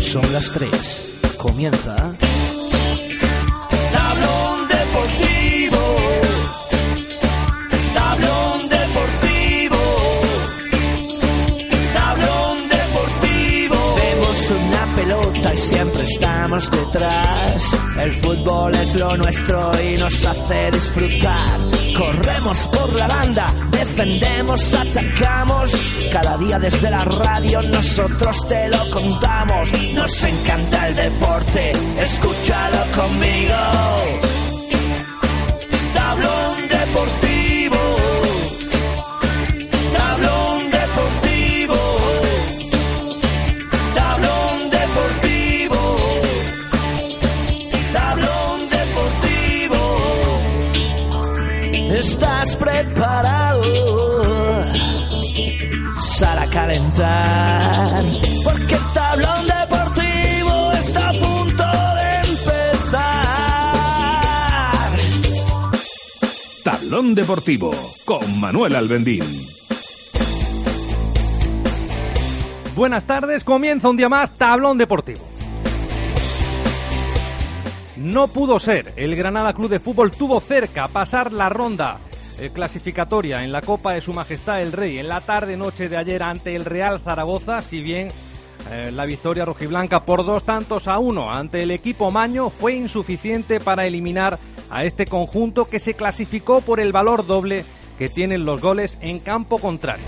Son las tres. Comienza. Tablón deportivo. Tablón deportivo. Tablón deportivo. Vemos una pelota y siempre estamos detrás. El fútbol es lo nuestro y nos hace disfrutar. Corremos por la banda, defendemos, atacamos. Cada día desde la radio nosotros te lo contamos. Nos encanta el deporte, escúchalo conmigo. Porque el tablón deportivo está a punto de empezar. Tablón Deportivo con Manuel Albendín. Buenas tardes, comienza un día más Tablón Deportivo. No pudo ser, el Granada Club de Fútbol tuvo cerca pasar la ronda eh, clasificatoria en la Copa de Su Majestad el Rey en la tarde-noche de ayer ante el Real Zaragoza, si bien eh, la victoria rojiblanca por dos tantos a uno ante el equipo Maño fue insuficiente para eliminar a este conjunto que se clasificó por el valor doble que tienen los goles en campo contrario.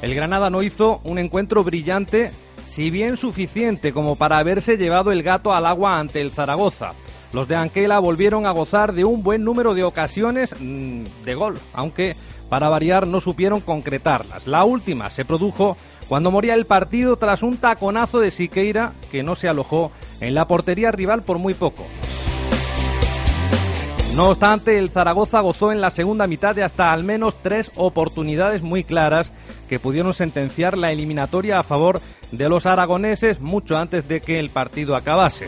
El Granada no hizo un encuentro brillante, si bien suficiente como para haberse llevado el gato al agua ante el Zaragoza. Los de Anquela volvieron a gozar de un buen número de ocasiones mm, de gol, aunque para variar no supieron concretarlas. La última se produjo cuando moría el partido tras un taconazo de Siqueira que no se alojó en la portería rival por muy poco. No obstante, el Zaragoza gozó en la segunda mitad de hasta al menos tres oportunidades muy claras que pudieron sentenciar la eliminatoria a favor de los aragoneses mucho antes de que el partido acabase.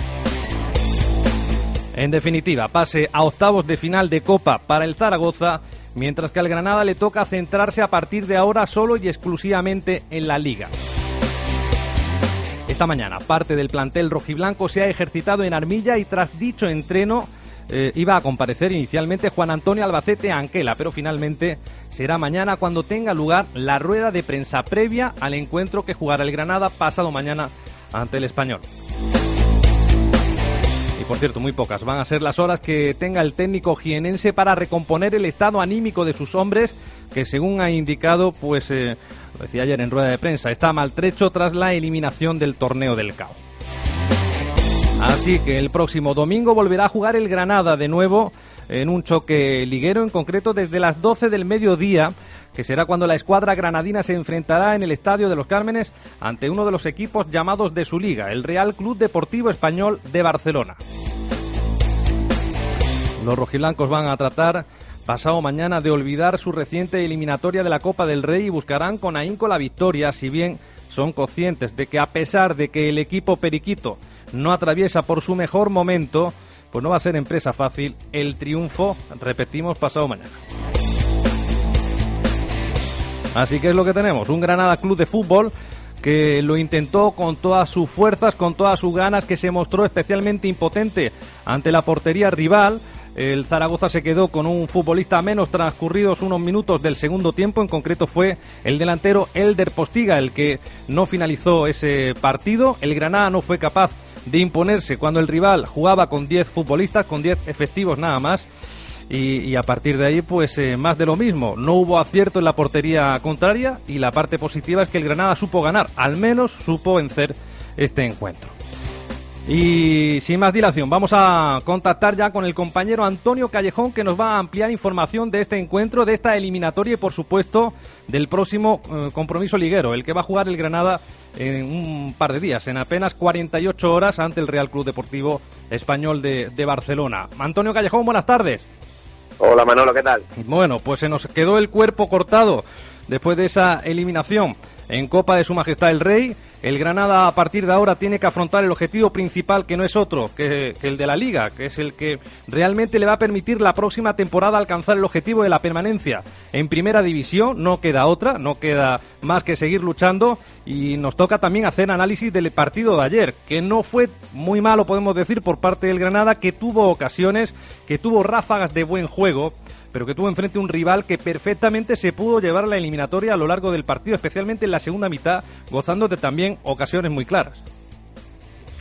En definitiva, pase a octavos de final de Copa para el Zaragoza, mientras que al Granada le toca centrarse a partir de ahora solo y exclusivamente en la Liga. Esta mañana, parte del plantel rojiblanco se ha ejercitado en Armilla y tras dicho entreno eh, iba a comparecer inicialmente Juan Antonio Albacete Anquela, pero finalmente será mañana cuando tenga lugar la rueda de prensa previa al encuentro que jugará el Granada pasado mañana ante el Español. Por cierto, muy pocas van a ser las horas que tenga el técnico jienense para recomponer el estado anímico de sus hombres, que según ha indicado, pues eh, lo decía ayer en rueda de prensa, está maltrecho tras la eliminación del torneo del CAO. Así que el próximo domingo volverá a jugar el Granada de nuevo en un choque liguero, en concreto desde las 12 del mediodía, que será cuando la escuadra granadina se enfrentará en el Estadio de los Cármenes ante uno de los equipos llamados de su liga, el Real Club Deportivo Español de Barcelona. Los rojiblancos van a tratar pasado mañana de olvidar su reciente eliminatoria de la Copa del Rey y buscarán con ahínco la victoria, si bien son conscientes de que a pesar de que el equipo periquito no atraviesa por su mejor momento, pues no va a ser empresa fácil el triunfo, repetimos, pasado mañana. Así que es lo que tenemos, un Granada Club de Fútbol que lo intentó con todas sus fuerzas, con todas sus ganas, que se mostró especialmente impotente ante la portería rival. El Zaragoza se quedó con un futbolista menos transcurridos unos minutos del segundo tiempo. En concreto fue el delantero Elder Postiga el que no finalizó ese partido. El Granada no fue capaz de imponerse cuando el rival jugaba con 10 futbolistas, con 10 efectivos nada más. Y, a partir de ahí, pues eh, más de lo mismo. No hubo acierto en la portería contraria y la parte positiva es que el Granada supo ganar, al menos supo vencer este encuentro. Y sin más dilación, vamos a contactar ya con el compañero Antonio Callejón que nos va a ampliar información de este encuentro, de esta eliminatoria y por supuesto del próximo eh, compromiso liguero, el que va a jugar el Granada en un par de días, en apenas 48 horas ante el Real Club Deportivo Español de Barcelona. Antonio Callejón, buenas tardes. Hola Manolo, ¿qué tal? Bueno, pues se nos quedó el cuerpo cortado después de esa eliminación en Copa de Su Majestad el Rey. El Granada a partir de ahora tiene que afrontar el objetivo principal, que no es otro que, el de la Liga, que es el que realmente le va a permitir la próxima temporada alcanzar el objetivo de la permanencia en Primera División. No queda otra, no queda más que seguir luchando y nos toca también hacer análisis del partido de ayer, que no fue muy malo, podemos decir, por parte del Granada, que tuvo ocasiones, que tuvo ráfagas de buen juego pero que tuvo enfrente un rival que perfectamente se pudo llevar a la eliminatoria a lo largo del partido, especialmente en la segunda mitad, gozando de también ocasiones muy claras.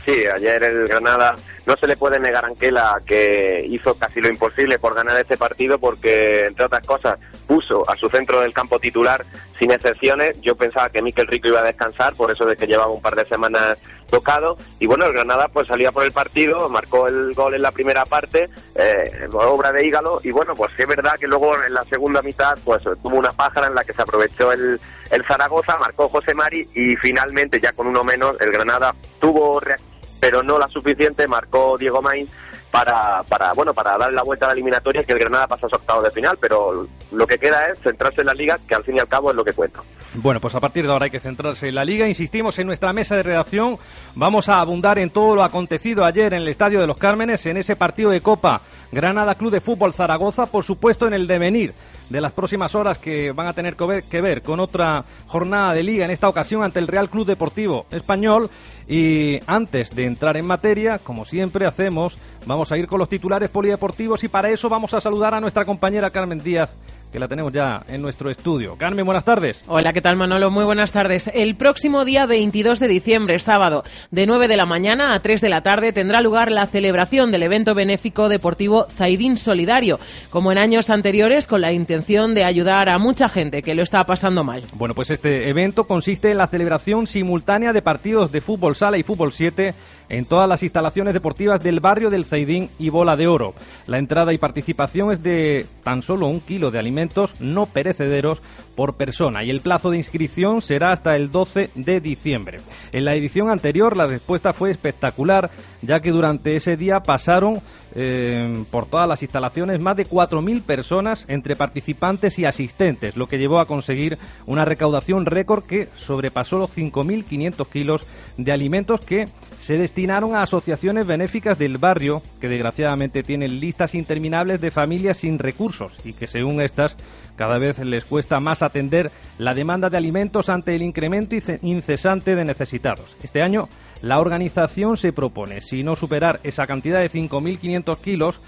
Sí, ayer el Granada no se le puede negar a Anquela que hizo casi lo imposible por ganar este partido porque, entre otras cosas, puso a su centro del campo titular sin excepciones. Yo pensaba que Miquel Rico iba a descansar, por eso de que llevaba un par de semanas tocado. Y bueno, el Granada pues salía por el partido, marcó el gol en la primera parte, eh, obra de Hígalo. Y bueno, pues es verdad que luego en la segunda mitad pues tuvo una pájara en la que se aprovechó el, el Zaragoza, marcó José Mari y finalmente ya con uno menos el Granada tuvo reacción pero no la suficiente, marcó Diego Maín para, para, bueno, para dar la vuelta a la eliminatoria y que el Granada pase a su octavo de final, pero lo que queda es centrarse en la liga, que al fin y al cabo es lo que cuenta. Bueno, pues a partir de ahora hay que centrarse en la liga. Insistimos en nuestra mesa de redacción. Vamos a abundar en todo lo acontecido ayer en el Estadio de los Cármenes, en ese partido de Copa Granada Club de Fútbol Zaragoza, por supuesto en el devenir de las próximas horas que van a tener que ver, que ver con otra jornada de liga, en esta ocasión ante el Real Club Deportivo Español. Y antes de entrar en materia, como siempre hacemos, vamos a ir con los titulares polideportivos y para eso vamos a saludar a nuestra compañera Carmen Díaz que la tenemos ya en nuestro estudio. Carmen, buenas tardes. Hola, ¿qué tal Manolo? Muy buenas tardes. El próximo día 22 de diciembre, sábado, de 9 de la mañana a 3 de la tarde, tendrá lugar la celebración del evento benéfico deportivo Zaidín Solidario, como en años anteriores, con la intención de ayudar a mucha gente que lo está pasando mal. Bueno, pues este evento consiste en la celebración simultánea de partidos de fútbol sala y fútbol 7 en todas las instalaciones deportivas del barrio del Zaidín y Bola de Oro. La entrada y participación es de tan solo un kilo de alimentos no perecederos por persona y el plazo de inscripción será hasta el 12 de diciembre. En la edición anterior la respuesta fue espectacular ya que durante ese día pasaron eh, por todas las instalaciones más de 4.000 personas entre participantes y asistentes, lo que llevó a conseguir una recaudación récord que sobrepasó los 5.500 kilos de alimentos que se destinaron a asociaciones benéficas del barrio que desgraciadamente tienen listas interminables de familias sin recursos y que según estas cada vez les cuesta más atender la demanda de alimentos ante el incremento incesante de necesitados. Este año la organización se propone, si no superar esa cantidad de 5.500 kilos,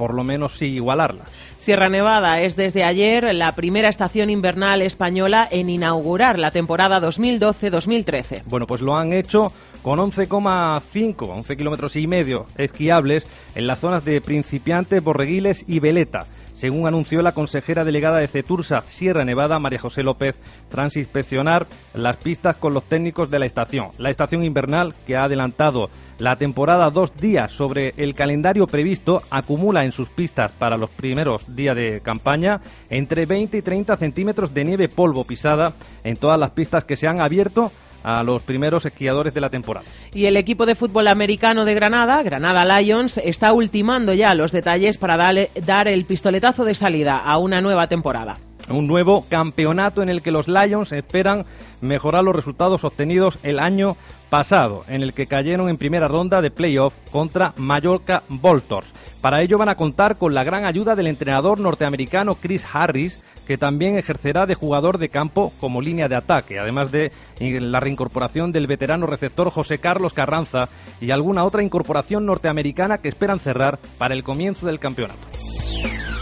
por lo menos sí igualarla. Sierra Nevada es desde ayer la primera estación invernal española en inaugurar la temporada 2012-2013. Bueno, pues lo han hecho con 11,5, 11 kilómetros y medio esquiables en las zonas de Principiantes, Borreguiles y Veleta según anunció la consejera delegada de CETURSA Sierra Nevada, María José López, tras inspeccionar las pistas con los técnicos de la estación. La estación invernal, que ha adelantado la temporada dos días sobre el calendario previsto, acumula en sus pistas para los primeros días de campaña entre 20 y 30 centímetros de nieve polvo pisada en todas las pistas que se han abierto a los primeros esquiadores de la temporada. Y el equipo de fútbol americano de Granada, Granada Lions, está ultimando ya los detalles para dar el pistoletazo de salida a una nueva temporada. Un nuevo campeonato en el que los Lions esperan mejorar los resultados obtenidos el año pasado, en el que cayeron en primera ronda de playoff contra Mallorca Voltors. Para ello van a contar con la gran ayuda del entrenador norteamericano Chris Harris, que también ejercerá de jugador de campo como línea de ataque, además de la reincorporación del veterano receptor José Carlos Carranza y alguna otra incorporación norteamericana que esperan cerrar para el comienzo del campeonato.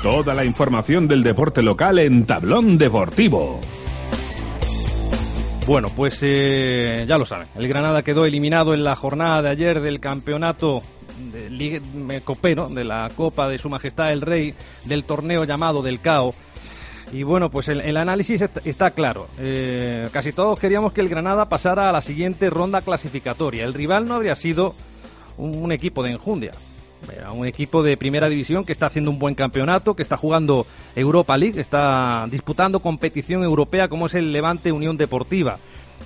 Toda la información del deporte local en Tablón Deportivo. Bueno, pues eh, ya lo saben, el Granada quedó eliminado en la jornada de ayer del campeonato de de la Copa de Su Majestad el Rey del torneo llamado del CAO y bueno, pues el, análisis está, claro. Eh, casi todos queríamos que el Granada pasara a la siguiente ronda clasificatoria. El rival no habría sido un, equipo de enjundia. Un equipo de primera división que está haciendo un buen campeonato, que está jugando Europa League, está disputando competición europea como es el Levante Unión Deportiva.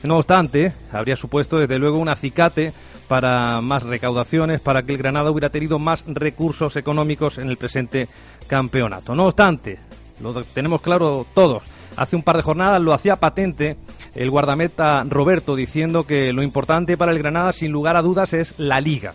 No obstante, habría supuesto desde luego un acicate para más recaudaciones, para que el Granada hubiera tenido más recursos económicos en el presente campeonato. No obstante, lo tenemos claro todos. hace un par de jornadas lo hacía patente el guardameta Roberto diciendo que lo importante para el Granada sin lugar a dudas es la liga.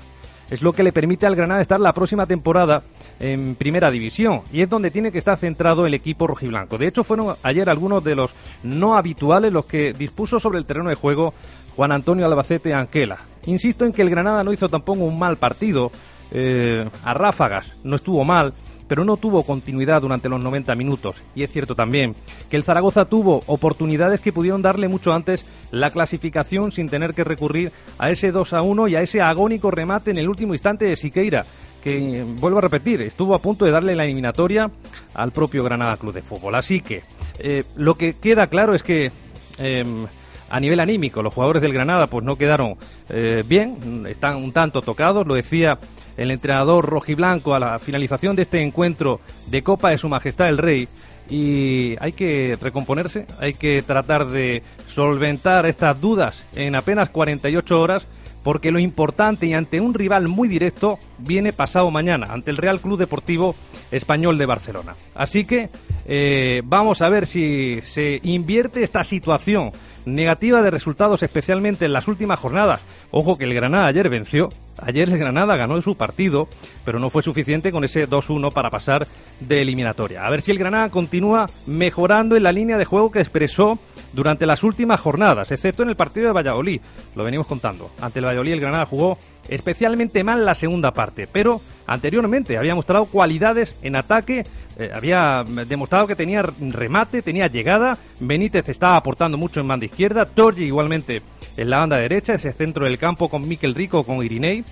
Es lo que le permite al Granada estar la próxima temporada en primera división y es donde tiene que estar centrado el equipo rojiblanco. De hecho, fueron ayer algunos de los no habituales los que dispuso sobre el terreno de juego Juan Antonio Albacete Anquela. Insisto en que el Granada no hizo tampoco un mal partido, eh, a ráfagas, no estuvo mal, pero no tuvo continuidad durante los 90 minutos. Y es cierto también que el Zaragoza tuvo oportunidades que pudieron darle mucho antes la clasificación sin tener que recurrir a ese 2 a 1 y a ese agónico remate en el último instante de Siqueira que vuelvo a repetir, estuvo a punto de darle la eliminatoria al propio Granada Club de Fútbol. Así que eh, lo que queda claro es que em, a nivel anímico los jugadores del Granada pues no quedaron eh, bien, están un tanto tocados, lo decía el entrenador rojiblanco a la finalización de este encuentro de Copa de Su Majestad el Rey. Y hay que recomponerse, hay que tratar de solventar estas dudas en apenas 48 horas porque lo importante y ante un rival muy directo viene pasado mañana, ante el Real Club Deportivo Español de Barcelona. Así que eh, vamos a ver si se invierte esta situación negativa de resultados, especialmente en las últimas jornadas. Ojo que el Granada ayer venció, ayer el Granada ganó su partido, pero no fue suficiente con ese 2-1 para pasar de eliminatoria. A ver si el Granada continúa mejorando en la línea de juego que expresó durante las últimas jornadas, excepto en el partido de Valladolid. Lo venimos contando. Ante el Valladolid el Granada jugó especialmente mal la segunda parte, pero anteriormente había mostrado cualidades en ataque, eh, había demostrado que tenía remate, tenía llegada, Benítez estaba aportando mucho en banda izquierda, Torgi igualmente en la banda derecha, ese centro del campo con Miquel Rico, con Irinei.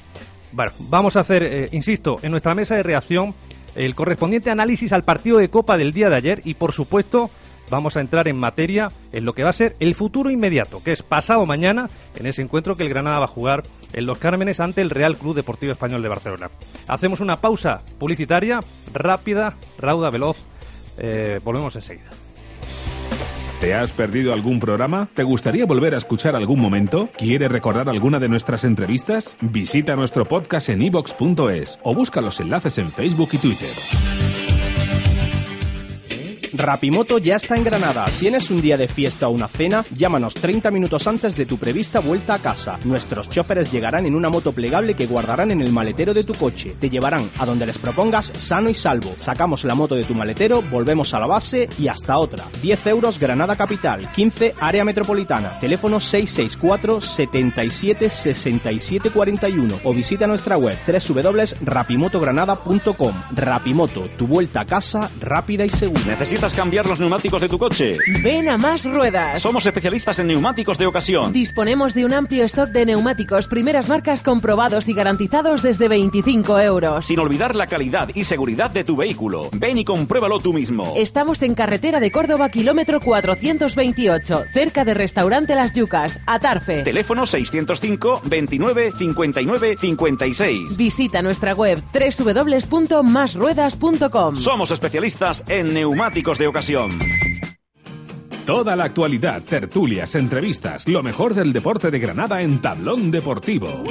Bueno, vamos a hacer, eh, insisto, en nuestra mesa de reacción el correspondiente análisis al partido de Copa del día de ayer y por supuesto vamos a entrar en materia en lo que va a ser el futuro inmediato, que es pasado mañana, en ese encuentro que el Granada va a jugar en Los Cármenes ante el Real Club Deportivo Español de Barcelona. Hacemos una pausa publicitaria rápida, rauda, veloz. Eh, volvemos enseguida. ¿Te has perdido algún programa? ¿Te gustaría volver a escuchar algún momento? ¿Quieres recordar alguna de nuestras entrevistas? Visita nuestro podcast en ibox.es o busca los enlaces en Facebook y Twitter. Rapimoto ya está en Granada. ¿Tienes un día de fiesta o una cena? Llámanos 30 minutos antes de tu prevista vuelta a casa. Nuestros choferes llegarán en una moto plegable que guardarán en el maletero de tu coche. Te llevarán a donde les propongas sano y salvo. Sacamos la moto de tu maletero, volvemos a la base y hasta otra. 10 euros Granada Capital, 15 Área Metropolitana. Teléfono 664 77 67 41 o visita nuestra web www.rapimotogranada.com. Rapimoto, tu vuelta a casa rápida y segura. ¿Necesitas cambiar los neumáticos de tu coche? Ven a Más Ruedas. Somos especialistas en neumáticos de ocasión. Disponemos de un amplio stock de neumáticos primeras marcas comprobados y garantizados desde 25 euros. Sin olvidar la calidad y seguridad de tu vehículo. Ven y compruébalo tú mismo. Estamos en carretera de Córdoba, kilómetro 428, cerca de Restaurante Las Yucas, Atarfe. Teléfono 605 29 59 56. Visita nuestra web www.masruedas.com. Somos especialistas en neumáticos de ocasión. Toda la actualidad, tertulias, entrevistas, lo mejor del deporte de Granada en Tablón Deportivo.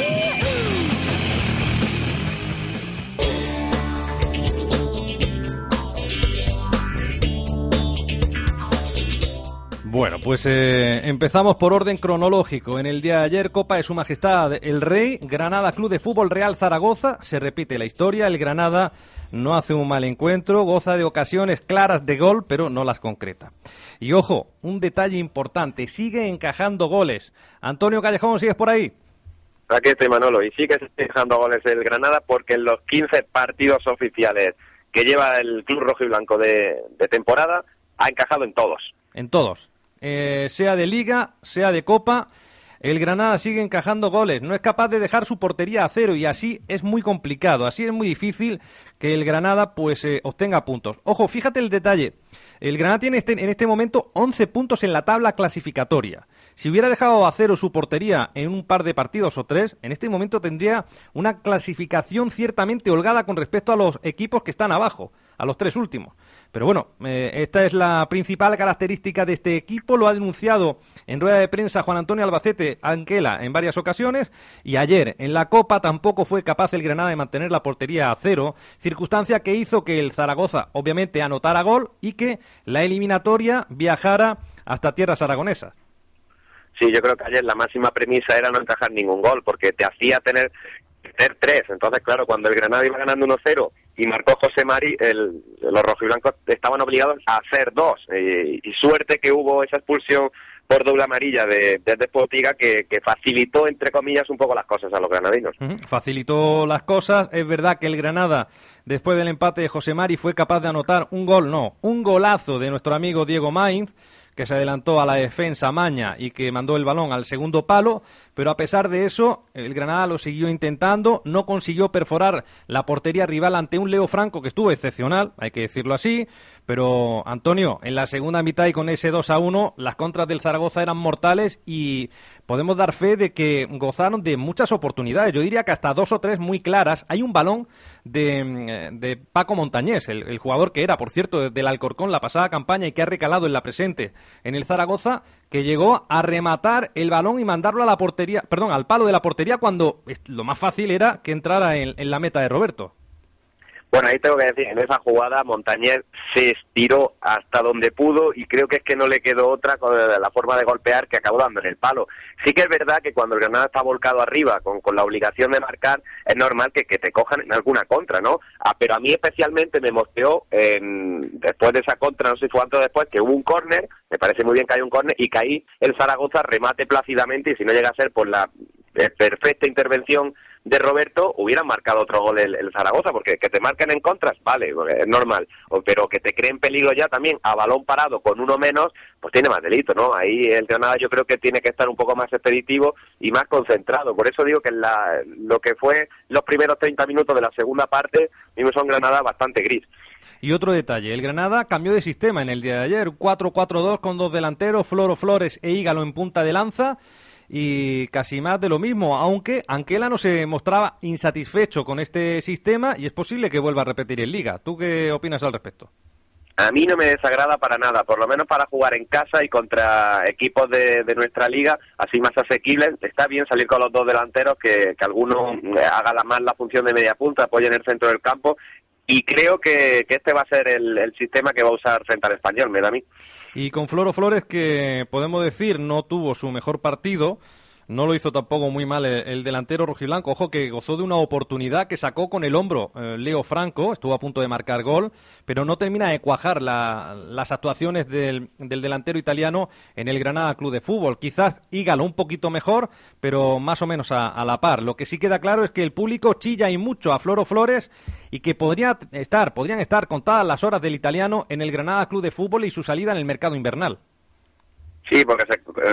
Bueno, pues eh, empezamos por orden cronológico. En el día de ayer, Copa de Su Majestad el Rey, Granada Club de Fútbol Real Zaragoza. Se repite la historia. El Granada no hace un mal encuentro, goza de ocasiones claras de gol, pero no las concreta. Y ojo, un detalle importante, sigue encajando goles. Antonio Callejón, ¿sigues por ahí? Aquí estoy Manolo, y sigue encajando goles el Granada porque en los 15 partidos oficiales que lleva el Club Rojo y Blanco de, de temporada, ha encajado en todos. En todos. Eh, sea de liga, sea de copa, el Granada sigue encajando goles, no es capaz de dejar su portería a cero y así es muy complicado, así es muy difícil que el Granada pues eh, obtenga puntos. Ojo, fíjate el detalle, el Granada tiene este, en este momento 11 puntos en la tabla clasificatoria. Si hubiera dejado a cero su portería en un par de partidos o tres, en este momento tendría una clasificación ciertamente holgada con respecto a los equipos que están abajo, a los tres últimos. Pero bueno, eh, esta es la principal característica de este equipo. Lo ha denunciado en rueda de prensa Juan Antonio Albacete Anquela en varias ocasiones. Y ayer en la Copa tampoco fue capaz el Granada de mantener la portería a cero. Circunstancia que hizo que el Zaragoza obviamente anotara gol y que la eliminatoria viajara hasta tierras aragonesas. Sí, yo creo que ayer la máxima premisa era no encajar ningún gol, porque te hacía tener, tener tres. Entonces, claro, cuando el Granada iba ganando 1-0 y marcó José Mari, el, los rojiblancos estaban obligados a hacer dos. y suerte que hubo esa expulsión por doble amarilla de, de que, que, facilitó, entre comillas, un poco las cosas a los granadinos. Facilitó las cosas. Es verdad que el Granada, después del empate de José Mari, fue capaz de anotar un gol, no, un golazo de nuestro amigo Diego Mainz que se adelantó a la defensa Maña y que mandó el balón al segundo palo, pero a pesar de eso, el Granada lo siguió intentando, no consiguió perforar la portería rival ante un Leo Franco que estuvo excepcional, hay que decirlo así, pero Antonio, en la segunda mitad y con ese 2 a 1, las contras del Zaragoza eran mortales y podemos dar fe de que gozaron de muchas oportunidades. Yo diría que hasta dos o tres muy claras. Hay un balón de, mm, de Paco Montañés, el, jugador que era, por cierto, del Alcorcón la pasada campaña y que ha recalado en la presente en el Zaragoza, que llegó a rematar el balón y mandarlo a la portería, perdón, al palo de la portería cuando lo más fácil era que entrara en la meta de Roberto. Bueno, ahí tengo que decir, en esa jugada Montañez se estiró hasta donde pudo y creo que es que no le quedó otra con la forma de golpear que acabó dando en el palo. Sí que es verdad que cuando el Granada está volcado arriba con, con la obligación de marcar, es normal que, que te cojan en alguna contra, ¿no? Ah, pero a mí especialmente me mostró después de esa contra, no sé si después, que hubo un córner, me parece muy bien que hay un córner y que ahí el Zaragoza remate plácidamente y si no llega a ser por la eh, perfecta intervención de Roberto hubieran marcado otro gol el, Zaragoza, porque que te marquen en contras, vale, es normal, pero que te creen peligro ya también a balón parado con uno menos, pues tiene más delito, ¿no? Ahí el Granada yo creo que tiene que estar un poco más expeditivo y más concentrado. Por eso digo que la, lo que fue los primeros 30 minutos de la segunda parte, vimos a un Granada bastante gris. Y otro detalle, el Granada cambió de sistema en el día de ayer, 4-4-2 con dos delanteros, Floro Flores e Ígalo en punta de lanza y casi más de lo mismo, aunque Anquela no se mostraba insatisfecho con este sistema y es posible que vuelva a repetir en liga. ¿Tú qué opinas al respecto? A mí no me desagrada para nada, por lo menos para jugar en casa y contra equipos de, nuestra liga, así más asequibles. Está bien salir con los dos delanteros, que, que alguno haga la más la función de media punta, apoye en el centro del campo y creo que, este va a ser el, sistema que va a usar frente al español, me da a mí. Y con Floro Flores, que podemos decir no tuvo su mejor partido, no lo hizo tampoco muy mal el, delantero rojiblanco. Ojo que gozó de una oportunidad que sacó con el hombro eh, Leo Franco. Estuvo a punto de marcar gol, pero no termina de cuajar las actuaciones del, delantero italiano en el Granada Club de Fútbol. Quizás Ígalo un poquito mejor, pero más o menos a, a la par. Lo que sí queda claro es que el público chilla y mucho a Floro Flores y que podría estar, podrían estar contadas las horas del italiano en el Granada Club de Fútbol y su salida en el mercado invernal. Sí, porque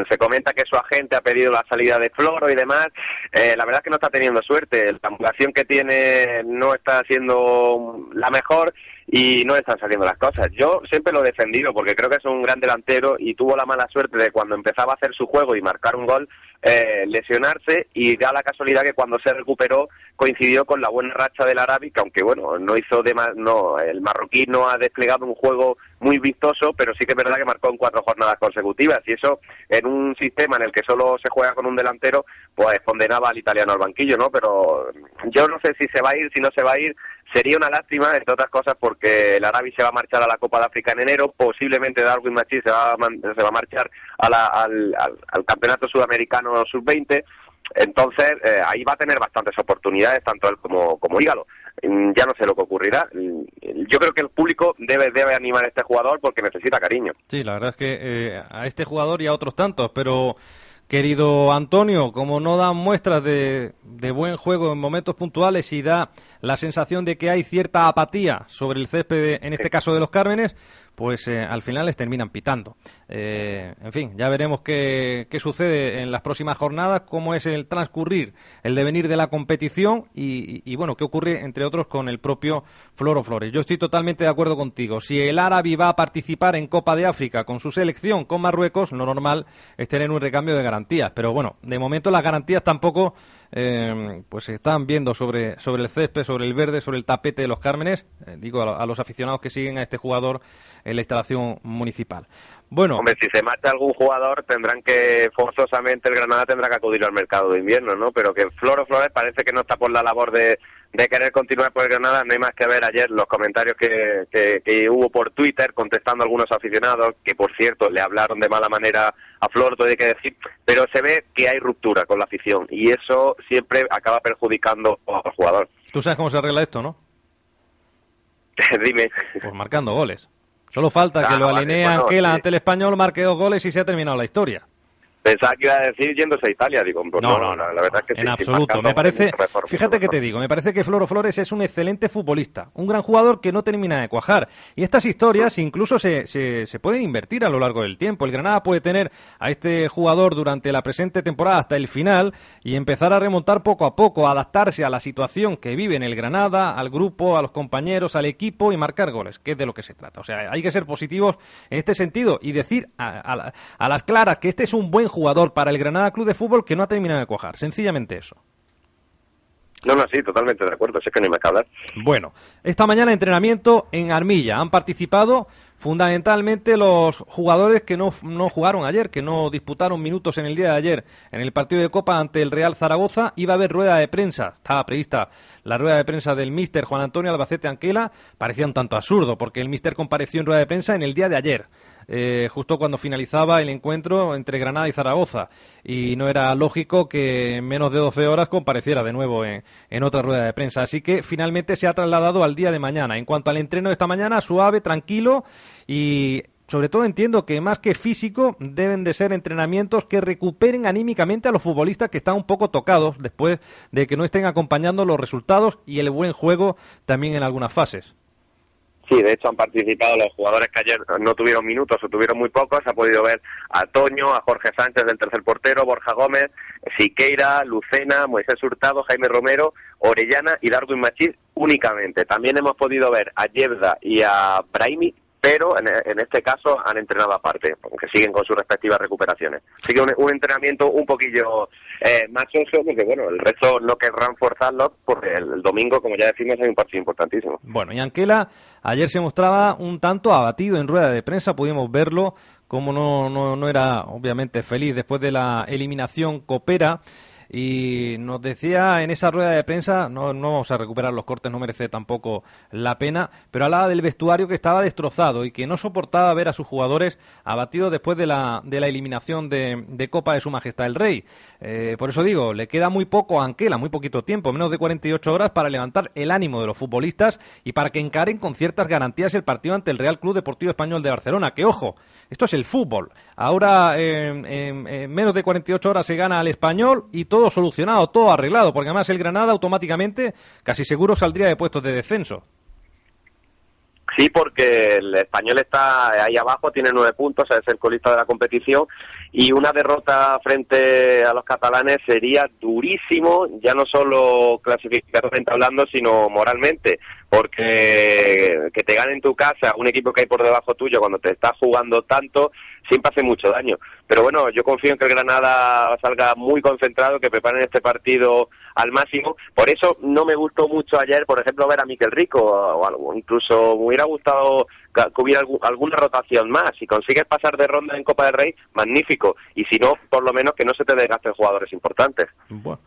se, comenta que su agente ha pedido la salida de Floro y demás. Eh, la verdad es que no está teniendo suerte. La ambulación que tiene no está siendo la mejor y no están saliendo las cosas. Yo siempre lo he defendido porque creo que es un gran delantero y tuvo la mala suerte de cuando empezaba a hacer su juego y marcar un gol, eh, lesionarse y da la casualidad que cuando se recuperó coincidió con la buena racha del Arabi, que aunque bueno, no hizo de no, el marroquí no ha desplegado un juego muy vistoso, pero sí que es verdad que marcó en cuatro jornadas consecutivas y eso en un sistema en el que solo se juega con un delantero, pues condenaba al italiano al banquillo, ¿no? Pero yo no sé si se va a ir, si no se va a ir, sería una lástima, entre otras cosas, porque el Arabi se va a marchar a la Copa de África en enero, posiblemente Darwin Machís se va a, se va a marchar al, al Campeonato Sudamericano Sub-20, entonces, eh, ahí va a tener bastantes oportunidades, tanto él como, como Hígalo. Mm, ya no sé lo que ocurrirá. Mm, yo creo que el público debe, debe animar a este jugador porque necesita cariño. Sí, la verdad es que eh, a este jugador y a otros tantos, pero querido Antonio, como no da muestras de, de, buen juego en momentos puntuales y da la sensación de que hay cierta apatía sobre el césped, en este caso de los Cármenes, pues eh, al final les terminan pitando. Eh, en fin, ya veremos qué, qué, sucede en las próximas jornadas, cómo es el transcurrir, el devenir de la competición y, bueno, qué ocurre, entre otros, con el propio Floro Flores. Yo estoy totalmente de acuerdo contigo. Si el Árabe va a participar en Copa de África con su selección con Marruecos, lo normal es tener un recambio de garantías. Pero bueno, de momento las garantías tampoco eh, pues se están viendo sobre, sobre el césped, sobre el verde, sobre el tapete de los Cármenes, eh, digo a, los aficionados que siguen a este jugador en la instalación municipal. Bueno. Hombre, si se marcha algún jugador, tendrán que, forzosamente, el Granada tendrá que acudir al mercado de invierno, ¿no? Pero que Floro Flores parece que no está por la labor de, de querer continuar por el Granada, no hay más que ver ayer los comentarios que, que, hubo por Twitter contestando a algunos aficionados, que por cierto le hablaron de mala manera a Flor, todo hay que decir, pero se ve que hay ruptura con la afición y eso siempre acaba perjudicando al jugador. Tú sabes cómo se arregla esto, ¿no? Dime. Pues marcando goles. Solo falta que lo alinee Anquela ante el español, marque dos goles y se ha terminado la historia. Pensaba que iba a decir yéndose a Italia, digo, pues no, no, la verdad es que en absoluto. Me parece, fíjate que te digo, me parece que Floro Flores es un excelente futbolista, un gran jugador que no termina de cuajar. Y estas historias incluso se, se, se, pueden invertir a lo largo del tiempo. El Granada puede tener a este jugador durante la presente temporada hasta el final y empezar a remontar poco a poco, a adaptarse a la situación que vive en el Granada, al grupo, a los compañeros, al equipo y marcar goles, que es de lo que se trata. O sea, hay que ser positivos en este sentido y decir a, a las claras que este es un buen jugador para el Granada Club de Fútbol que no ha terminado de cuajar. Sencillamente eso. No, no, sí, totalmente de acuerdo. Es que ni me hablar. Bueno, esta mañana entrenamiento en Armilla. Han participado fundamentalmente los jugadores que no, no, jugaron ayer, que no disputaron minutos en el día de ayer en el partido de Copa ante el Real Zaragoza. Iba a haber rueda de prensa. Estaba prevista la rueda de prensa del míster Juan Antonio Albacete Anquela. Parecía un tanto absurdo porque el míster compareció en rueda de prensa en el día de ayer. Eh, justo cuando finalizaba el encuentro entre Granada y Zaragoza. Y no era lógico que en menos de 12 horas compareciera de nuevo en, en otra rueda de prensa. Así que finalmente se ha trasladado al día de mañana. En cuanto al entreno de esta mañana, suave, tranquilo y sobre todo entiendo que más que físico deben de ser entrenamientos que recuperen anímicamente a los futbolistas que están un poco tocados después de que no estén acompañando los resultados y el buen juego también en algunas fases. Sí, de hecho han participado los jugadores que ayer no tuvieron minutos o tuvieron muy pocos. Ha podido ver a Toño, a Jorge Sánchez del tercer portero, Borja Gómez, Siqueira, Lucena, Moisés Hurtado, Jaime Romero, Orellana y Darwin Machís únicamente. También hemos podido ver a Yevda y a Brahimi pero en, este caso han entrenado aparte, aunque siguen con sus respectivas recuperaciones. Así que un, entrenamiento un poquillo eh, más oso, porque bueno, el resto no querrán forzarlo, porque el, domingo, como ya decimos, hay un partido importantísimo. Bueno, y Anquela ayer se mostraba un tanto abatido en rueda de prensa, pudimos verlo, como no, no, no era obviamente feliz después de la eliminación Copera y nos decía en esa rueda de prensa, no, no vamos a recuperar los cortes, no merece tampoco la pena, pero hablaba del vestuario que estaba destrozado y que no soportaba ver a sus jugadores abatidos después de la, de la eliminación de, de Copa de Su Majestad el Rey. Eh, por eso digo, le queda muy poco a Anquela, muy poquito tiempo, menos de 48 horas para levantar el ánimo de los futbolistas y para que encaren con ciertas garantías el partido ante el Real Club Deportivo Español de Barcelona, que ojo, esto es el fútbol. Ahora en menos de 48 horas se gana al español y todo solucionado, todo arreglado, porque además el Granada automáticamente casi seguro saldría de puestos de descenso. Sí, porque el español está ahí abajo, tiene nueve puntos, es el colista de la competición y una derrota frente a los catalanes sería durísimo, ya no solo clasificatoriamente hablando, sino moralmente, porque que te gane en tu casa un equipo que hay por debajo tuyo cuando te estás jugando tanto, siempre hace mucho daño. Pero bueno, yo confío en que el Granada salga muy concentrado, que preparen este partido al máximo. Por eso no me gustó mucho ayer, por ejemplo, ver a Miquel Rico, o algo. incluso me hubiera gustado que hubiera alguna rotación más. Si consigues pasar de ronda en Copa del Rey, magnífico. Y si no, por lo menos que no se te desgasten jugadores importantes. Bueno.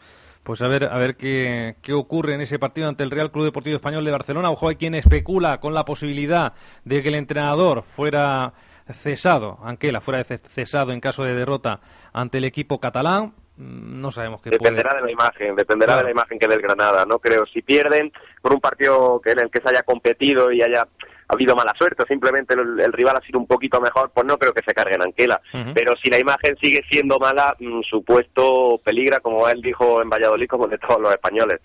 Pues a ver, a ver qué, qué ocurre en ese partido ante el Real Club Deportivo Español de Barcelona. Ojo, hay quien especula con la posibilidad de que el entrenador fuera cesado, Anquela fuera cesado en caso de derrota ante el equipo catalán. Mm, no sabemos qué dependerá de la imagen dependerá de la imagen que del Granada no creo si pierden por un partido que en el que se haya competido y haya habido mala suerte simplemente el, rival ha sido un poquito mejor pues no creo que se carguen Anquela. Pero si la imagen sigue siendo mala mm, su puesto peligra como él dijo en Valladolid como de todos los españoles.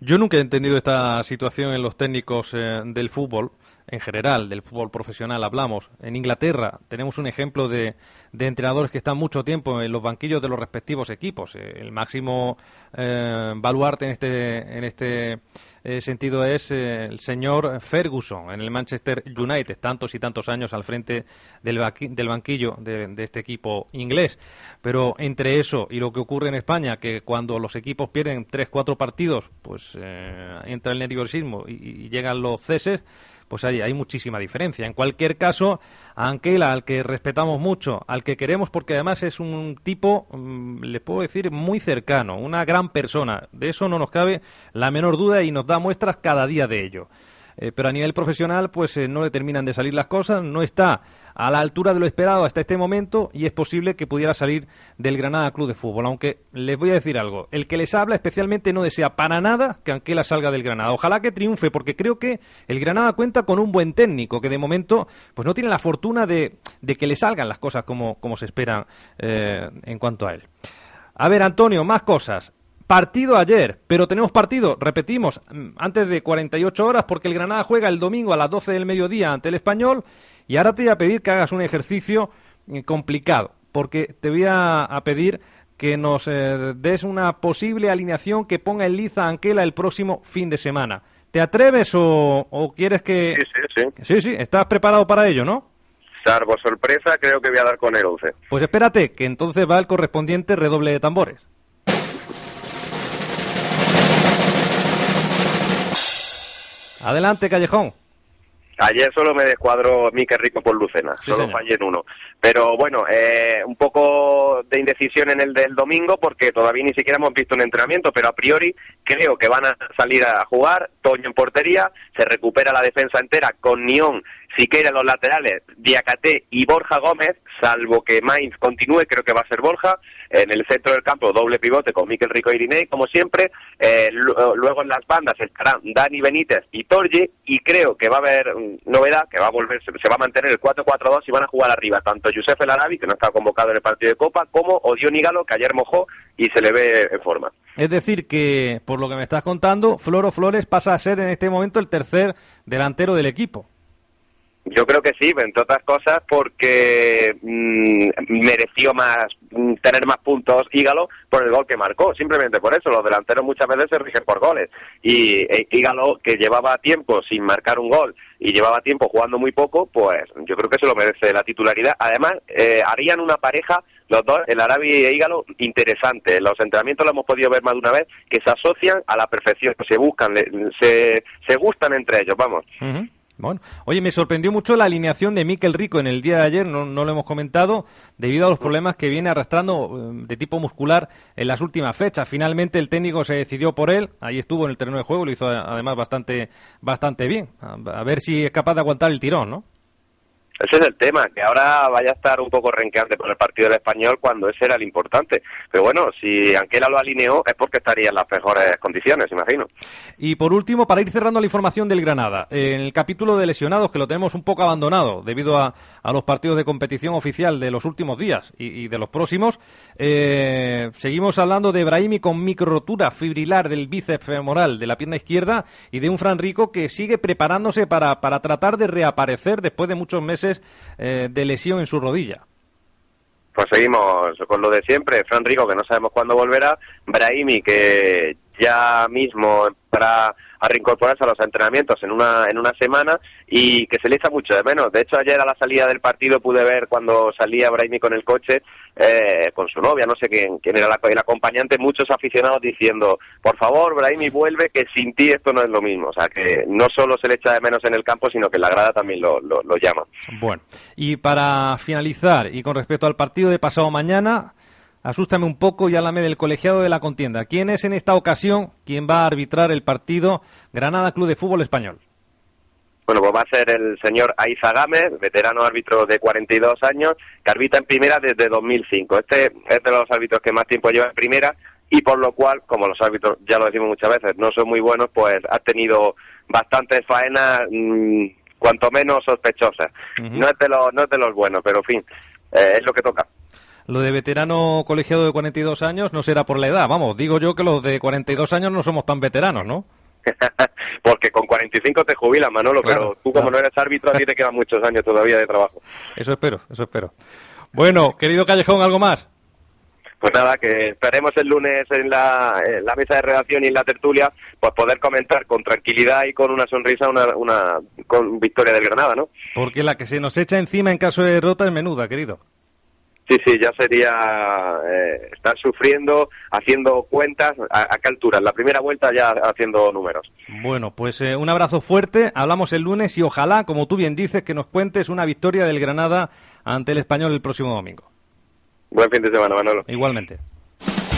Yo nunca he entendido esta situación en los técnicos eh, del fútbol en general, del fútbol profesional hablamos. En Inglaterra tenemos un ejemplo de, de entrenadores que están mucho tiempo en los banquillos de los respectivos equipos. Eh, el máximo eh, baluarte en este, en este eh, sentido es eh, el señor Ferguson en el Manchester United, tantos y tantos años al frente del, del banquillo de, este equipo inglés. Pero entre eso y lo que ocurre en España, que cuando los equipos pierden tres, cuatro partidos, pues entra el nerviosismo y, y llegan los ceses, pues hay, hay muchísima diferencia. En cualquier caso, Anquela, al que respetamos mucho, al que queremos porque además es un tipo, mm, le puedo decir, muy cercano, una gran persona. De eso no nos cabe la menor duda y nos da muestras cada día de ello. Eh, pero a nivel profesional, pues eh, no le terminan de salir las cosas, no está a la altura de lo esperado hasta este momento y es posible que pudiera salir del Granada Club de Fútbol. Aunque les voy a decir algo, el que les habla especialmente no desea para nada que Anquela salga del Granada. Ojalá que triunfe porque creo que el Granada cuenta con un buen técnico que de momento pues no tiene la fortuna de, que le salgan las cosas como, como se esperan eh, en cuanto a él. A ver, Antonio, más cosas. Partido ayer, pero tenemos partido, repetimos, mm, antes de 48 horas porque el Granada juega el domingo a las 12 del mediodía ante el Español y ahora te voy a pedir que hagas un ejercicio eh, complicado, porque te voy a, pedir que nos eh, des una posible alineación que ponga en liza a Anquela el próximo fin de semana. ¿Te atreves o, quieres que...? Sí, sí, sí. Sí, sí, estás preparado para ello, ¿no? Salvo sorpresa, creo que voy a dar con el 11. Pues espérate, que entonces va el correspondiente redoble de tambores. Adelante, Callejón. Ayer solo me descuadró Miquel Rico por Lucena, solo fallé en uno. Pero bueno, eh, un poco de indecisión en el del domingo porque todavía ni siquiera hemos visto un entrenamiento, pero a priori creo que van a salir a jugar, Toño en portería, se recupera la defensa entera con Nión Siqueira los laterales, Diacate y Borja Gómez, salvo que Mainz continúe, creo que va a ser Borja. En el centro del campo, doble pivote con Miquel Rico y Irinei, como siempre. Eh, luego en las bandas estarán Dani Benítez y Torgi. Y creo que va a haber novedad, que va a volver, se, va a mantener el 4-4-2 y van a jugar arriba tanto Josef El Arabi, que no está convocado en el partido de Copa, como Odion Galo, que ayer mojó y se le ve en forma. Es decir, que por lo que me estás contando, Floro Flores pasa a ser en este momento el tercer delantero del equipo. Yo creo que sí, entre otras cosas porque mm, mereció más mm, tener más puntos Ígalo por el gol que marcó, simplemente por eso. Los delanteros muchas veces se rigen por goles y e, Ígalo que llevaba tiempo sin marcar un gol y llevaba tiempo jugando muy poco, pues yo creo que se lo merece la titularidad. Además, eh, harían una pareja los dos, el Arabi e Ígalo, interesante. Los entrenamientos lo hemos podido ver más de una vez, que se asocian a la perfección, se buscan, se, se gustan entre ellos, vamos. Bueno, oye, me sorprendió mucho la alineación de Miquel Rico en el día de ayer, no, lo hemos comentado, debido a los problemas que viene arrastrando eh, de tipo muscular en las últimas fechas. Finalmente el técnico se decidió por él, ahí estuvo en el terreno de juego, lo hizo además bastante, bastante bien. a ver si es capaz de aguantar el tirón, ¿no? Ese es el tema, que ahora vaya a estar un poco renqueante por el partido del español cuando ese era el importante. Pero bueno, si Anquela lo alineó es porque estaría en las mejores condiciones, imagino. Y por último, para ir cerrando la información del Granada, en el capítulo de lesionados, que lo tenemos un poco abandonado debido a, los partidos de competición oficial de los últimos días y, de los próximos, eh, seguimos hablando de Brahimi con micro-rotura fibrilar del bíceps femoral de la pierna izquierda y de un Fran Rico que sigue preparándose para, para tratar de reaparecer después de muchos meses eh, de lesión en su rodilla. Pues seguimos con lo de siempre. Fran Rico, que no sabemos cuándo volverá. Brahimi, que ya mismo para a reincorporarse a los entrenamientos en una, en una semana y que se le echa mucho de menos. De hecho, ayer a la salida del partido pude ver cuando salía Brahimi con el coche, eh, con su novia, no sé quién, quién era la, el acompañante, muchos aficionados diciendo, por favor, Brahimi vuelve, que sin ti esto no es lo mismo. O sea, que no solo se le echa de menos en el campo, sino que la grada también lo, lo, lo llama. Bueno, y para finalizar, y con respecto al partido de pasado mañana, Asústame un poco y háblame del colegiado de la contienda. ¿Quién es en esta ocasión quien va a arbitrar el partido Granada Club de Fútbol Español? Bueno, pues va a ser el señor Aiza Gámez, veterano árbitro de 42 años, que arbitra en primera desde 2005. Este es de los árbitros que más tiempo lleva en primera y por lo cual, como los árbitros, ya lo decimos muchas veces, no son muy buenos, pues ha tenido bastantes faenas, mm, cuanto menos sospechosas. no, es de los, no es de los buenos, pero en fin, eh, es lo que toca. Lo de veterano colegiado de 42 años no será por la edad, vamos, digo yo que los de 42 años no somos tan veteranos, ¿no? Porque con 45 te jubilas, Manolo, pero tú como no eres árbitro, a ti te quedan muchos años todavía de trabajo. Eso espero, eso espero. Bueno, querido Callejón, ¿algo más? pues nada, que esperemos el lunes en la, mesa de redacción y en la tertulia, pues poder comentar con tranquilidad y con una sonrisa una, una con victoria del Granada, ¿no? Porque la que se nos echa encima en caso de derrota es menuda, querido. Sí, sí, ya sería eh, estar sufriendo, haciendo cuentas. ¿A, qué altura? En la primera vuelta ya haciendo números. Bueno, pues eh, un abrazo fuerte. Hablamos el lunes y ojalá, como tú bien dices, que nos cuentes una victoria del Granada ante el Español el próximo domingo. Buen fin de semana, Manolo. Igualmente.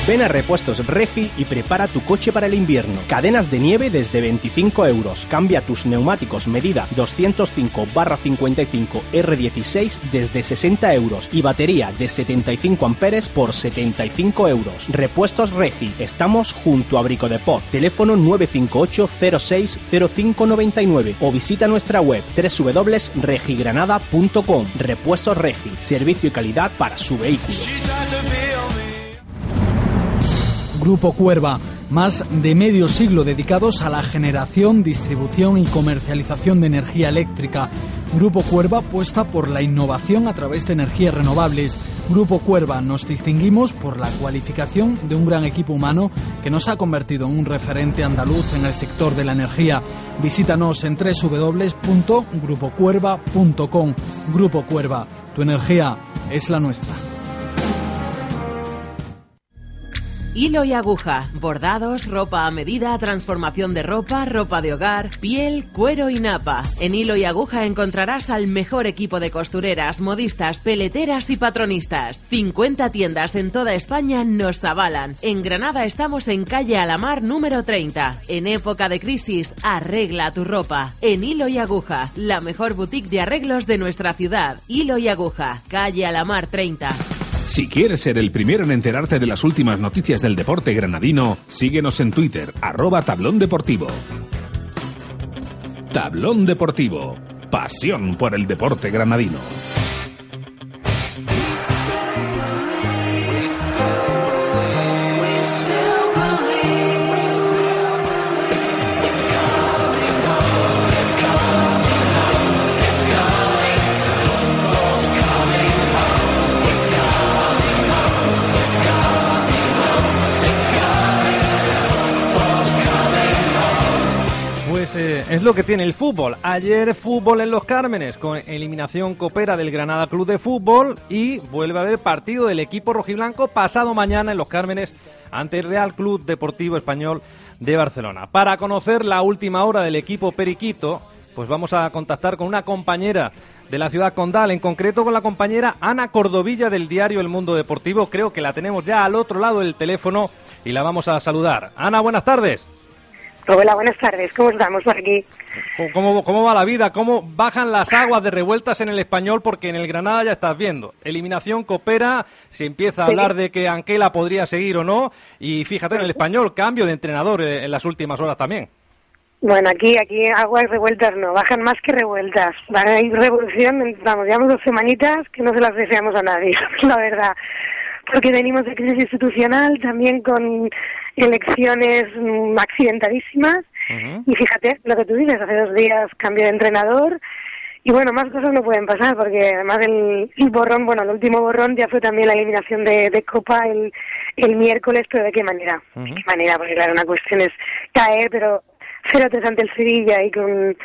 Ven a Repuestos Regi y prepara tu coche para el invierno. Cadenas de nieve desde 25 euros. Cambia tus neumáticos medida 205-55 R16 desde 60 euros. Y batería de 75 amperes por 75 euros. Repuestos Regi. Estamos junto a Brico de Pod. Teléfono 958 060599 o visita nuestra web www.regigranada.com. Repuestos Regi. Servicio y calidad para su vehículo. Grupo Cuerva, más de medio siglo dedicados a la generación, distribución y comercialización de energía eléctrica. Grupo Cuerva apuesta por la innovación a través de energías renovables. Grupo Cuerva nos distinguimos por la cualificación de un gran equipo humano que nos ha convertido en un referente andaluz en el sector de la energía. Visítanos en www.grupocuerva.com. Grupo Cuerva, tu energía es la nuestra. Hilo y aguja, bordados, ropa a medida, transformación de ropa, ropa de hogar, piel, cuero y napa. En Hilo y aguja encontrarás al mejor equipo de costureras, modistas, peleteras y patronistas. 50 tiendas en toda España nos avalan. En Granada estamos en calle Alamar número 30. En época de crisis, arregla tu ropa. En Hilo y aguja, la mejor boutique de arreglos de nuestra ciudad. Hilo y aguja, calle Alamar 30. Si quieres ser el primero en enterarte de las últimas noticias del deporte granadino, síguenos en Twitter, arroba tablón deportivo. Tablón Deportivo, pasión por el deporte granadino. Es lo que tiene el fútbol. Ayer fútbol en los Cármenes con eliminación copera del Granada Club de Fútbol y vuelve a haber partido del equipo rojiblanco pasado mañana en los Cármenes ante el Real Club Deportivo Español de Barcelona. Para conocer la última hora del equipo Periquito, pues vamos a contactar con una compañera de la ciudad condal, en concreto con la compañera Ana Cordovilla del diario El Mundo Deportivo. Creo que la tenemos ya al otro lado del teléfono y la vamos a saludar. Ana, buenas tardes. Hola, buenas tardes. ¿Cómo estamos por aquí? ¿Cómo, ¿Cómo va la vida? ¿Cómo bajan las aguas de revueltas en el español? Porque en el Granada ya estás viendo. Eliminación coopera, se empieza a hablar de que Anquela podría seguir o no. Y fíjate, en el español, cambio de entrenador eh, en las últimas horas también. Bueno, aquí, aquí aguas revueltas no, bajan más que revueltas. Van a ir revolución, vamos, llevamos dos semanitas que no se las deseamos a nadie, la verdad. Porque venimos de crisis institucional, también con elecciones mm, accidentadísimas. Y fíjate, lo que tú dices, hace dos días cambio de entrenador. Y bueno, más cosas no pueden pasar, porque además el, borrón, bueno, el último borrón ya fue también la eliminación de, de Copa el, el miércoles, pero ¿de qué manera? ¿De qué manera? Porque claro, una cuestión es caer, pero 0-3 ante el Sevilla y con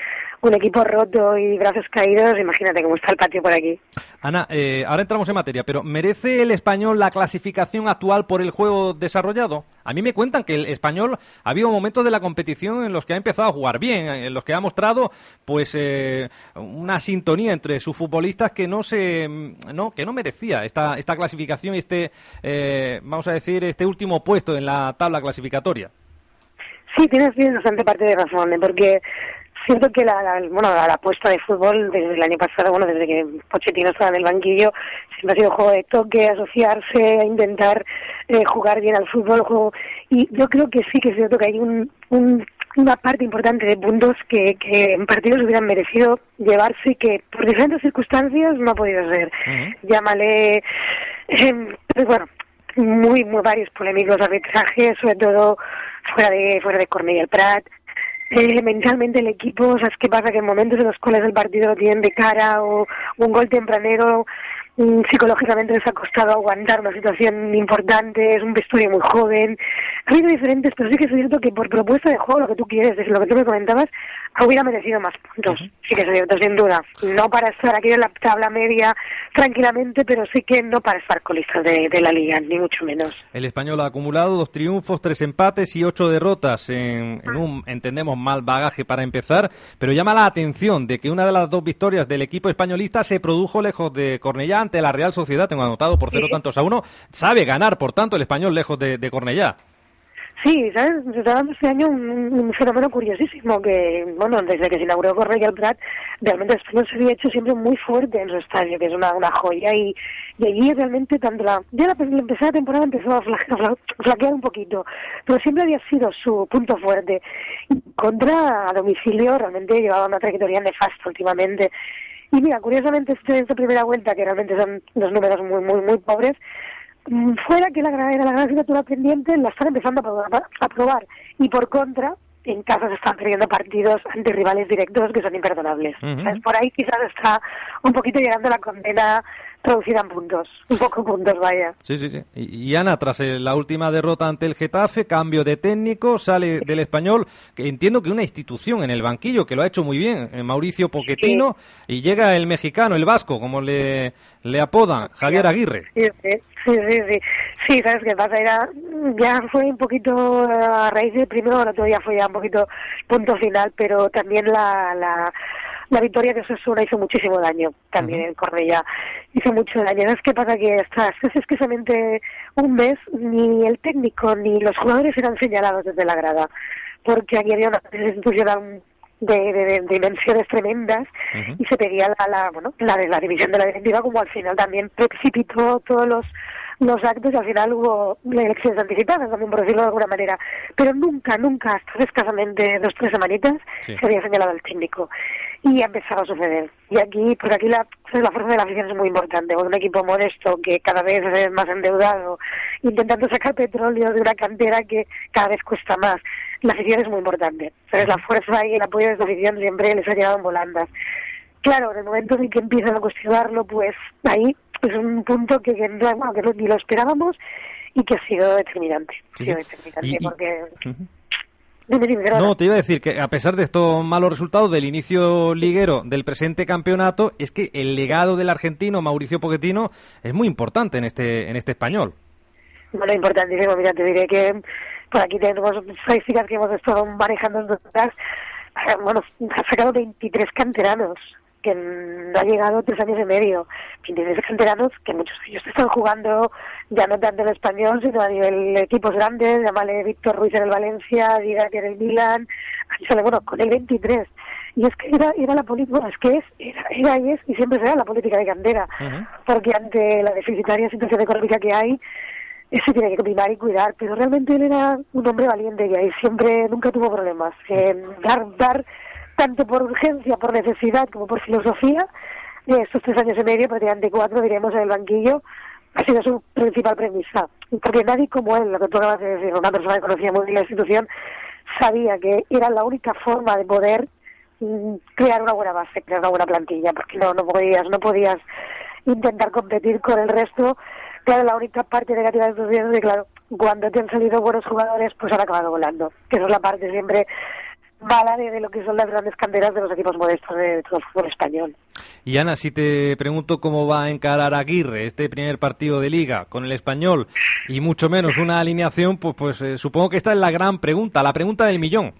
un equipo roto y brazos caídos, imagínate cómo está el patio por aquí. Ana, eh, ahora entramos en materia, pero ¿merece el español la clasificación actual por el juego desarrollado? A mí me cuentan que el español ha habido momentos de la competición en los que ha empezado a jugar bien, en los que ha mostrado pues eh, una sintonía entre sus futbolistas que no se no que no merecía esta esta clasificación y este eh, vamos a decir este último puesto en la tabla clasificatoria. Sí, tienes, tienes bastante parte de razón, porque siento que la, bueno la, apuesta de fútbol desde el año pasado bueno desde que Pochettino estaba en el banquillo siempre ha sido juego de toque asociarse a intentar eh, jugar bien al fútbol juego. Y yo creo que sí que es cierto que hay un, una parte importante de puntos que, que en partidos hubieran merecido llevarse y que por diferentes circunstancias no ha podido ser. Llámale eh, bueno muy muy varios polémicos arbitrajes sobre todo fuera de fuera de Cornell el Prat eh, mentalmente el equipo, ¿sabes qué pasa? Que en momentos en los cuales el partido lo tienen de cara o un gol tempranero psicológicamente les ha costado aguantar una situación importante, es un vestuario muy joven. Ha habido diferentes, pero sí que es cierto que por propuesta de juego, lo que tú quieres, desde lo que tú me comentabas, hubiera merecido más puntos. Sí que es cierto, sin duda. No para estar aquí en la tabla media tranquilamente, pero sí que no para estar colistas de, de la liga, ni mucho menos. El español ha acumulado dos triunfos, tres empates y ocho derrotas en, en un, entendemos, mal bagaje para empezar, pero llama la atención de que una de las dos victorias del equipo españolista se produjo lejos de Cornellá ante la Real Sociedad, tengo anotado por cero tantos a uno. Sabe ganar, por tanto, el español lejos de, de Cornellá. Sí, ¿sabes? Se está dando este año un, un, fenómeno curiosísimo que, bueno, desde que se inauguró Cornellá el Prat, realmente el español se había hecho siempre muy fuerte en su estadio, que es una, una joya, y, y allí realmente tanto la, ya la, la empezada temporada empezó a, flaquear, a flaquear un poquito, pero siempre había sido su punto fuerte. Y contra a domicilio realmente llevaba una trayectoria nefasta últimamente. Y mira, curiosamente este, esta primera vuelta, que realmente son los números muy, muy, muy pobres, mm, fuera que la, era la gran asignatura pendiente, la están empezando a probar, a probar. Y por contra, en casa se están perdiendo partidos ante rivales directos que son imperdonables. Uh -huh. Por ahí quizás está un poquito llegando la condena traducida en puntos, un poco puntos, vaya. Sí, sí, sí. Y, y Ana, tras el, la última derrota ante el Getafe, cambio de técnico, sale del español, que entiendo que una institución en el banquillo, que lo ha hecho muy bien, eh, Mauricio Pochettino, sí. y llega el mexicano, el vasco, como le, le apodan, Javier Aguirre. Sí, sí, sí, sí. sí. Sí, ¿sabes qué pasa? Era, ya fue un poquito a raíz del primero, el otro día fue ya un poquito punto final, pero también la, la, la victoria de Osasuna hizo muchísimo daño también uh -huh. en Cornellá. Hizo mucho daño. ¿Sabes qué pasa? Que hasta hace escasamente un mes ni el técnico ni los jugadores eran señalados desde la grada, porque aquí había una institucional de, de, de, dimensiones tremendas uh -huh. y se pedía la, la, bueno, la la división de la directiva como al final también precipitó todos los los actos y al final hubo elecciones anticipadas también por decirlo de alguna manera. Pero nunca, nunca hasta escasamente dos tres semanitas sí. se había señalado al técnico y ha empezado a suceder. Y aquí, pues aquí la, la fuerza de la afición es muy importante. Un equipo modesto que cada vez es más endeudado intentando sacar petróleo de una cantera que cada vez cuesta más la afición es muy importante. Pero la fuerza y el apoyo de la afición siempre les ha llegado en volandas. Claro, en el momento en que empiezan a cuestionarlo, pues ahí es un punto que, que, bueno, que no, ni lo esperábamos y que ha sido determinante. Sí, ha sido determinante y, y... porque... Uh -huh. No, te iba a decir que a pesar de estos malos resultados del inicio liguero del presente campeonato, es que el legado del argentino Mauricio Pochettino es muy importante en este en este español. Bueno, importantísimo. Mira, te diré que por aquí tenemos estadísticas que hemos estado manejando en días. Bueno, ha sacado 23 canteranos que ha llegado tres años y medio. 23 canteranos que muchos de ellos están jugando ya no tanto en español, sino a nivel de equipos grandes, llámale Víctor Ruiz en el Valencia, Didac en el Milan, bueno, con el 23. Y es que era, era la política, es que es, era, era y es, y siempre será la política de cantera, uh -huh. porque ante la deficitaria situación económica que hay, eso tiene que primar y cuidar, pero realmente él era un hombre valiente y ahí siempre, nunca tuvo problemas dar, dar tanto por urgencia, por necesidad como por filosofía, de estos tres años y medio, prácticamente cuatro, diremos, en el banquillo, ha sido su principal premisa. Porque nadie como él, lo que tú acabas de decir, una persona que conocía muy bien la institución, sabía que era la única forma de poder mm, crear una buena base, crear una buena plantilla, porque no, no podías, no podías intentar competir con el resto. Claro, la única parte negativa de estos días es que, claro, cuando te han salido buenos jugadores, pues han acabado volando. Que esa es la parte siempre mala de, de, lo que son las grandes canteras de los equipos modestos de, de todo el fútbol español. Y Ana, si te pregunto cómo va a encarar Aguirre este primer partido de liga con el español y mucho menos una alineación, pues, pues eh, supongo que esta es la gran pregunta, la pregunta del millón.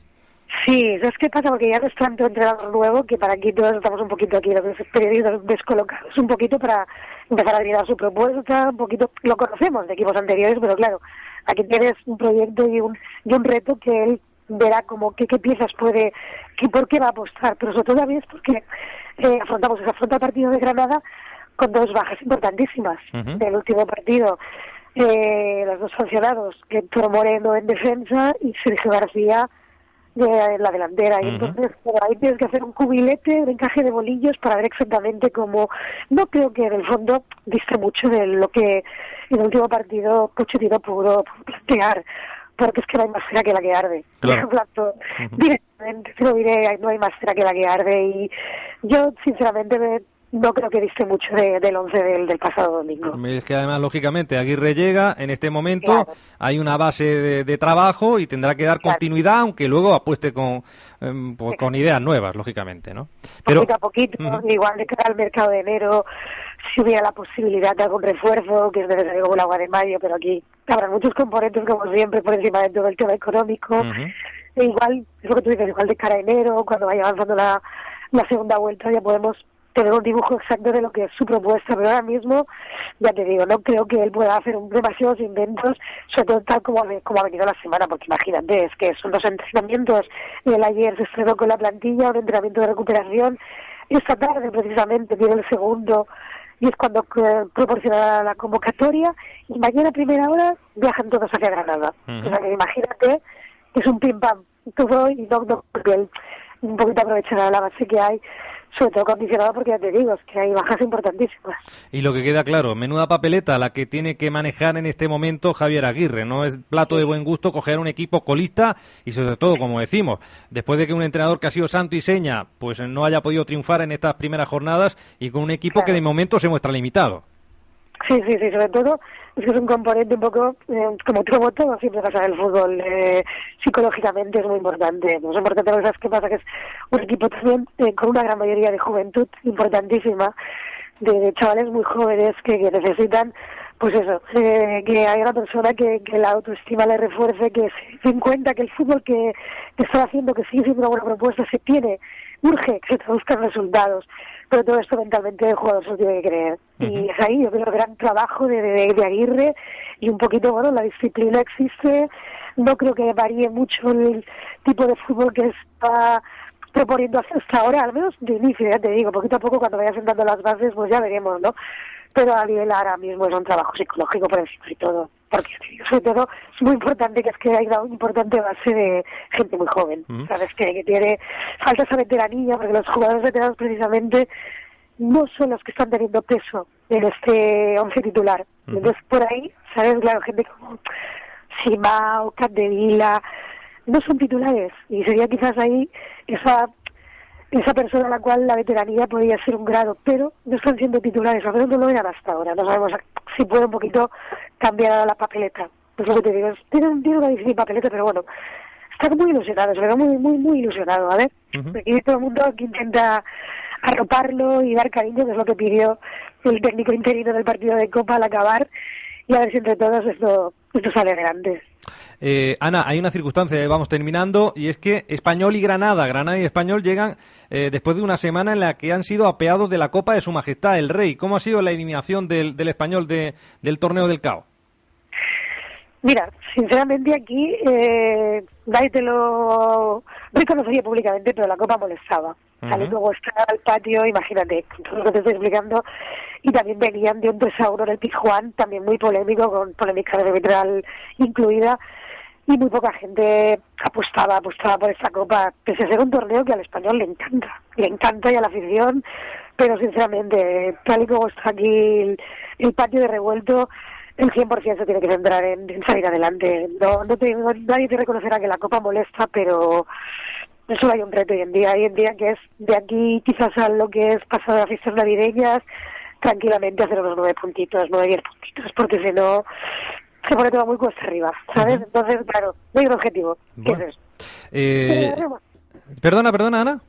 Sí, ¿sabes qué pasa? Porque ya no es tanto entrenador nuevo que para aquí todos estamos un poquito aquí, los periodistas descolocados, un poquito para empezar a adivinar su propuesta, un poquito, lo conocemos de equipos anteriores, pero claro, aquí tienes un proyecto y un, y un reto que él verá como qué, qué piezas puede, que, por qué va a apostar, pero sobre todo también es porque eh, afrontamos, se afronta el partido de Granada con dos bajas importantísimas uh -huh. del último partido. Eh, los dos sancionados, Héctor Moreno en defensa y Sergio García de la delantera. Y uh -huh. entonces bueno, ahí tienes que hacer un cubilete, un encaje de bolillos para ver exactamente cómo. No creo que en el fondo diste mucho de lo que en el último partido Pochettino pudo plantear porque es que no hay más cera que la que arde. Claro. uh -huh. Directamente te lo diré, no hay más cera que la que arde. Y yo, sinceramente, me, no creo que diste mucho del 11 del, pasado domingo. Es que además, lógicamente, Aguirre llega, en este momento hay una base de, trabajo y tendrá que dar continuidad, aunque luego apueste con, em, pues, con ideas nuevas, lógicamente, ¿no? Pero, poquito a poquito, igual de cara al mercado de enero, si hubiera la posibilidad de algún refuerzo, que es necesario como el agua de mayo, pero aquí habrá muchos componentes, como siempre, por encima de todo el tema económico. e igual, es lo que tú dices, igual de cara a enero, cuando vaya avanzando la, la segunda vuelta, ya podemos tener un dibujo exacto de lo que es su propuesta, pero ahora mismo, ya te digo, no creo que él pueda hacer demasiados inventos, sobre todo tal como, como ha venido la semana, porque imagínate, es que son dos entrenamientos, el ayer se estrenó con la plantilla, un entrenamiento de recuperación, y esta tarde precisamente tiene el segundo, y es cuando eh, proporciona la convocatoria, y mañana a primera hora viajan todos hacia Granada. O sea que imagínate, es un pim pam, todo y no, no, porque él un poquito aprovechará la base que hay sobre todo condicionado porque ya te digo, es que hay bajas importantísimas. Y lo que queda claro, menuda papeleta la que tiene que manejar en este momento Javier Aguirre. No es plato de buen gusto coger un equipo colista y sobre todo, como decimos, después de que un entrenador que ha sido santo y seña, pues no haya podido triunfar en estas primeras jornadas y con un equipo que de momento se muestra limitado. Sí, sí, sí, sobre todo es que es un componente un poco, eh, como todo, todo siempre pasa en el fútbol, eh, psicológicamente es muy importante. No es importante lo que pasa, que es un equipo también eh, con una gran mayoría de juventud importantísima, de, chavales muy jóvenes que, necesitan, pues eso, que haya una persona que, la autoestima le refuerce, que se den cuenta que el fútbol que, que está haciendo, que sigue siendo una buena propuesta, se tiene, urge que se traduzcan resultados pero todo esto mentalmente el jugador se lo tiene que creer. Y es ahí, yo creo, el gran trabajo de, de, Aguirre y un poquito, bueno, la disciplina existe. No creo que varíe mucho el tipo de fútbol que está proponiendo hasta ahora, al menos de inicio, ya te digo, poquito a poco cuando vaya sentando las bases, pues ya veremos, ¿no? Pero a nivel ahora mismo es un trabajo psicológico por encima y todo porque sobre todo es muy importante que es que hay una importante base de gente muy joven, ¿sabes? Que, tiene falta esa veteranía, porque los jugadores veteranos precisamente no son los que están teniendo peso en este once titular. Entonces, por ahí, ¿sabes? Claro, gente como Simao, Capdevila, no son titulares y sería quizás ahí esa esa persona a la cual la veteranía podría ser un grado, pero no están siendo titulares, al menos no lo eran hasta ahora. No sabemos si puede un poquito cambiar la papeleta. Pues lo que te digo, tiene, tiene una difícil papeleta, pero bueno, está muy ilusionado, se ve muy, muy, muy ilusionado, ¿vale? Y todo el mundo que intenta arroparlo y dar cariño, que es lo que pidió el técnico interino del partido de Copa al acabar, y a ver si entre todos esto, esto sale adelante. Eh, Ana, hay una circunstancia, vamos terminando, y es que Español y Granada, Granada y Español llegan eh, después de una semana en la que han sido apeados de la Copa de Su Majestad el Rey. ¿Cómo ha sido la eliminación del, del Español de, del torneo del CAO? Mira, sinceramente aquí eh, te lo reconocería públicamente, pero la Copa molestaba. luego está al patio, imagínate, todo lo que te estoy explicando, y también venían de un desauro en el Pijuán, también muy polémico, con polémica arbitral incluida, y muy poca gente apostaba, apostaba por esta copa, pese a ser un torneo que al español le encanta, le encanta y a la afición, pero sinceramente, tal y como está aquí el, patio de revuelto, el 100% se tiene que centrar en, salir adelante. No, no, te, nadie te reconocerá que la copa molesta, pero solo hay un reto hoy en día, hoy en día que es de aquí quizás a lo que es pasado las fiestas navideñas, tranquilamente hacer unos nueve puntitos, nueve, diez puntitos, porque si no se pone todo muy cuesta arriba, ¿sabes? Entonces, claro, no hay un objetivo. ¿Qué es eh, perdona, perdona, Ana.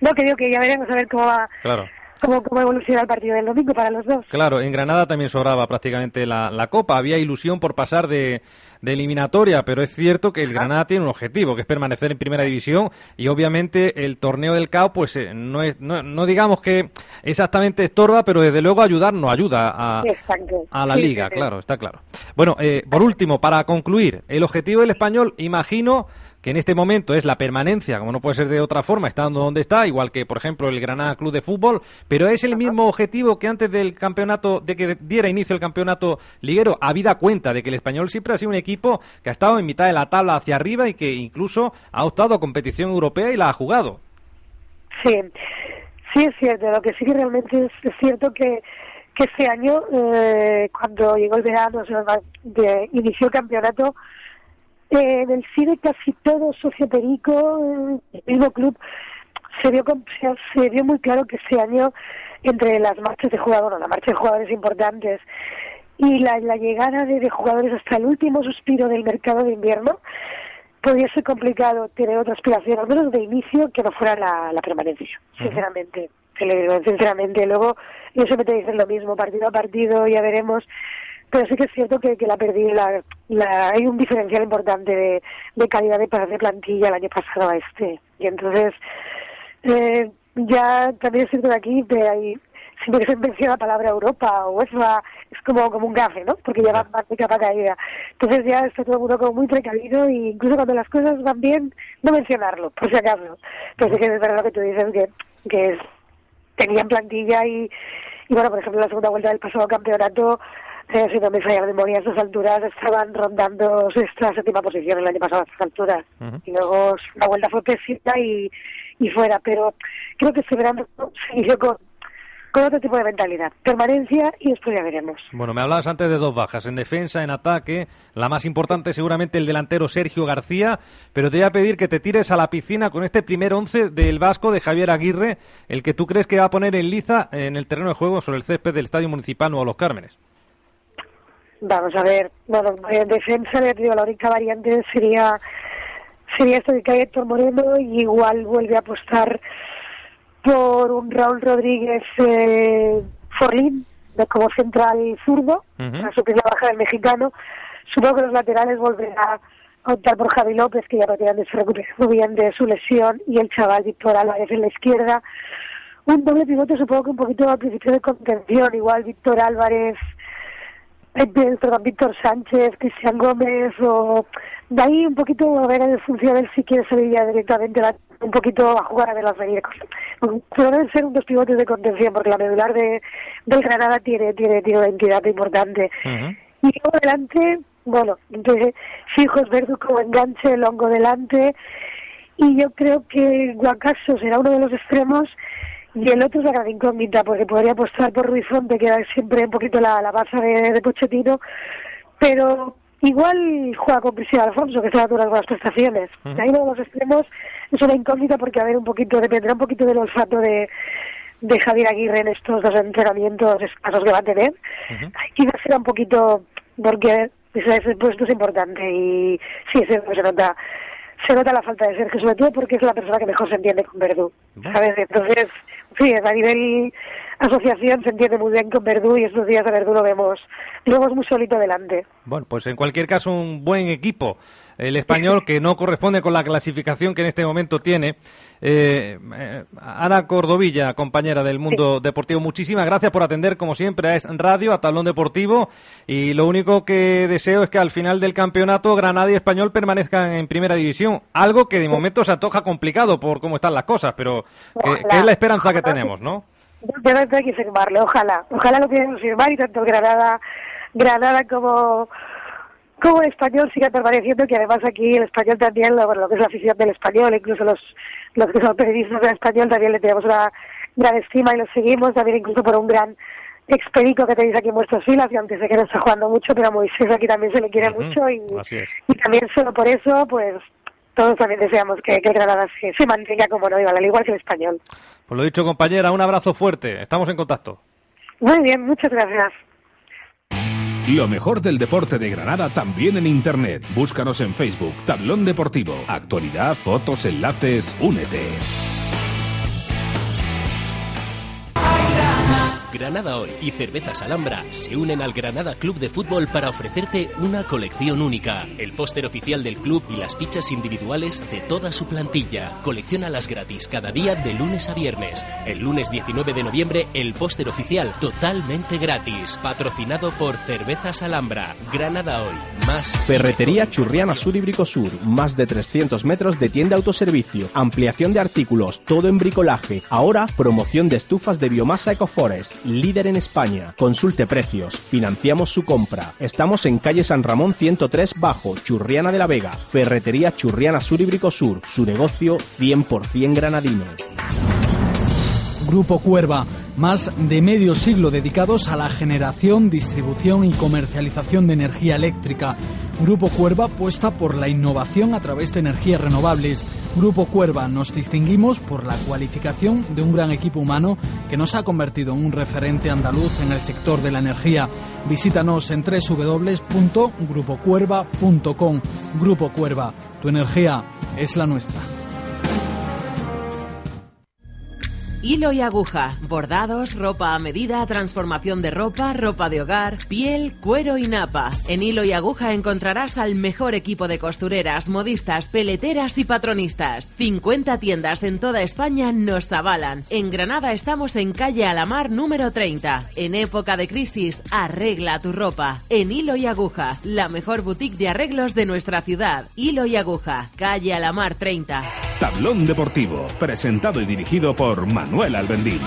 No, que digo que ya veremos a ver cómo va. Claro cómo, cómo evoluciona el partido del domingo para los dos. Claro, en Granada también sobraba prácticamente la, la Copa. Había ilusión por pasar de, de eliminatoria, pero es cierto que el Granada tiene un objetivo, que es permanecer en primera división y obviamente el torneo del CAO, pues eh, no, es, no, no, digamos que exactamente estorba, pero desde luego ayudar no ayuda a, a la liga, claro, está claro. Bueno, eh, por último, para concluir, el objetivo del español, imagino que en este momento es la permanencia, como no puede ser de otra forma, estando donde está, igual que, por ejemplo, el Granada Club de Fútbol, pero es el mismo objetivo que antes del campeonato, de que diera inicio el campeonato liguero, habida cuenta de que el español siempre ha sido un equipo que ha estado en mitad de la tabla hacia arriba y que incluso ha optado a competición europea y la ha jugado. Sí, sí es cierto, lo que sí que realmente es, cierto que que este año, eh, cuando llegó el verano, de, inició el campeonato, eh, en el cine casi todo socio perico, el mismo club, se vio, se vio muy claro que ese año entre las marchas de jugadores, la marcha de jugadores importantes y la, llegada de, jugadores hasta el último suspiro del mercado de invierno, podría ser complicado tener otra aspiración, al menos de inicio, que no fuera la, permanencia, sinceramente. Sinceramente, luego yo siempre te dicen lo mismo, partido a partido, ya veremos pero sí que es cierto que, que la perdí, la, la, hay un diferencial importante de, de calidad de, de plantilla el año pasado a este. Y entonces, eh, ya también es cierto que aquí pero hay, siempre que se menciona la palabra Europa o UEFA, es como, como un gafe, ¿no? Porque ya va más de capa caída. Entonces ya está todo el mundo como muy precavido y incluso cuando las cosas van bien, no mencionarlo, por si acaso. Sí que es verdad lo que tú dices, que, que tenían plantilla y, y bueno, por ejemplo, la segunda vuelta del pasado campeonato eh, si no me falla la memoria, a estas alturas estaban rondando sexta, séptima posición el año pasado a estas alturas. Y luego la vuelta fue pésima y, y fuera. Pero creo que este verano se inició con, con otro tipo de mentalidad. Permanencia y después ya veremos. Bueno, me hablabas antes de dos bajas, en defensa, en ataque. La más importante seguramente el delantero Sergio García, pero te voy a pedir que te tires a la piscina con este primer once del Vasco de Javier Aguirre, el que tú crees que va a poner en liza en el terreno de juego sobre el césped del Estadio Municipal o Los Cármenes. Vamos a ver, bueno, en defensa, le digo, la única variante sería sería esto de que hay Héctor Moreno y igual vuelve a apostar por un Raúl Rodríguez eh, Forlín de como central zurdo, a su que la baja del mexicano. Supongo que los laterales volverá a optar por Javi López, que ya prácticamente se recuperó bien de su lesión, y el chaval Víctor Álvarez en la izquierda. Un doble pivote supongo que un poquito al principio de contención, igual Víctor Álvarez perdón, Víctor Sánchez, Cristian Gómez o de ahí un poquito a ver en función de si quiere salir ya directamente un poquito a jugar a ver las venir. Pero deben ser unos pivotes de contención porque la medular de del Granada tiene tiene, tiene una entidad importante. Y luego delante, bueno, entonces Fijos Verdu como enganche, Longo delante y yo creo que Guacaso será uno de los extremos y el otro es la gran incógnita, porque podría apostar por Ruiz Fonte, que era siempre un poquito la, la base de, de Pochettino, pero igual juega con Cristian Alfonso, que se da unas buenas prestaciones. Ahí uno de los extremos es una incógnita porque a ver un poquito, dependerá un poquito del olfato de, de Javier Aguirre en estos dos entrenamientos escasos que va a tener. Quizás será un poquito, porque ese, puesto es importante y sí, se, se nota se nota la falta de Sergio, sobre todo porque es la persona que mejor se entiende con Verdú, ¿sabes? Entonces, sí, a nivel asociación se entiende muy bien con Verdú y estos días a Verdú lo vemos, lo vemos muy solito delante. Bueno, pues en cualquier caso un buen equipo el español que no corresponde con la clasificación que en este momento tiene. Eh, eh, Ana Cordovilla, compañera del Mundo Deportivo, muchísimas gracias por atender, como siempre, a Es Radio, a Tablón Deportivo. Y lo único que deseo es que al final del campeonato Granada y Español permanezcan en primera división. Algo que de momento se antoja complicado por cómo están las cosas, pero que, es la esperanza que tenemos, ¿no? Yo no hay que firmarle, ojalá. Ojalá lo podamos firmar y tanto Granada, Granada como como el español sigue permaneciendo, que además aquí el español también, lo, lo que es la afición del español, incluso los, los que son periodistas del español también le tenemos una gran estima y lo seguimos, también incluso por un gran expedico que tenéis aquí en vuestras filas, y aunque sé que no está jugando mucho, pero a Moisés aquí también se le quiere mucho y, y también solo por eso, pues todos también deseamos que, que Granada se, se, mantenga como no igual, al igual que el español. Pues lo dicho, compañera, un abrazo fuerte, estamos en contacto. Muy bien, muchas gracias. Lo mejor del deporte de Granada también en Internet. Búscanos en Facebook, Tablón Deportivo. Actualidad, fotos, enlaces, únete. Granada Hoy y Cervezas Alhambra se unen al Granada Club de Fútbol para ofrecerte una colección única. El póster oficial del club y las fichas individuales de toda su plantilla. Colecciónalas gratis cada día de lunes a viernes. El lunes 19 de noviembre el póster oficial totalmente gratis. Patrocinado por Cervezas Alhambra. Granada Hoy. Más Ferretería Churriana Sur y Bricosur. Más de 300 metros de tienda autoservicio. Ampliación de artículos. Todo en bricolaje. Ahora promoción de estufas de biomasa EcoForest líder en España. Consulte precios, financiamos su compra. Estamos en calle San Ramón 103 Bajo, Churriana de la Vega. Ferretería Churriana Sur y Bricosur, su negocio 100% granadino. Grupo Cuerva, más de medio siglo dedicados a la generación, distribución y comercialización de energía eléctrica. Grupo Cuerva apuesta por la innovación a través de energías renovables Grupo Cuerva nos distinguimos por la cualificación de un gran equipo humano que nos ha convertido en un referente andaluz en el sector de la energía. Visítanos en www.grupocuerva.com. Grupo Cuerva, tu energía es la nuestra. Hilo y aguja, bordados, ropa a medida, transformación de ropa, ropa de hogar, piel, cuero y napa. En Hilo y aguja encontrarás al mejor equipo de costureras, modistas, peleteras y patronistas. 50 tiendas en toda España nos avalan. En Granada estamos en calle Alamar número 30. En época de crisis, arregla tu ropa. En Hilo y aguja, la mejor boutique de arreglos de nuestra ciudad. Hilo y aguja, calle Alamar 30. Tablón Deportivo, presentado y dirigido por Manuel Albendín.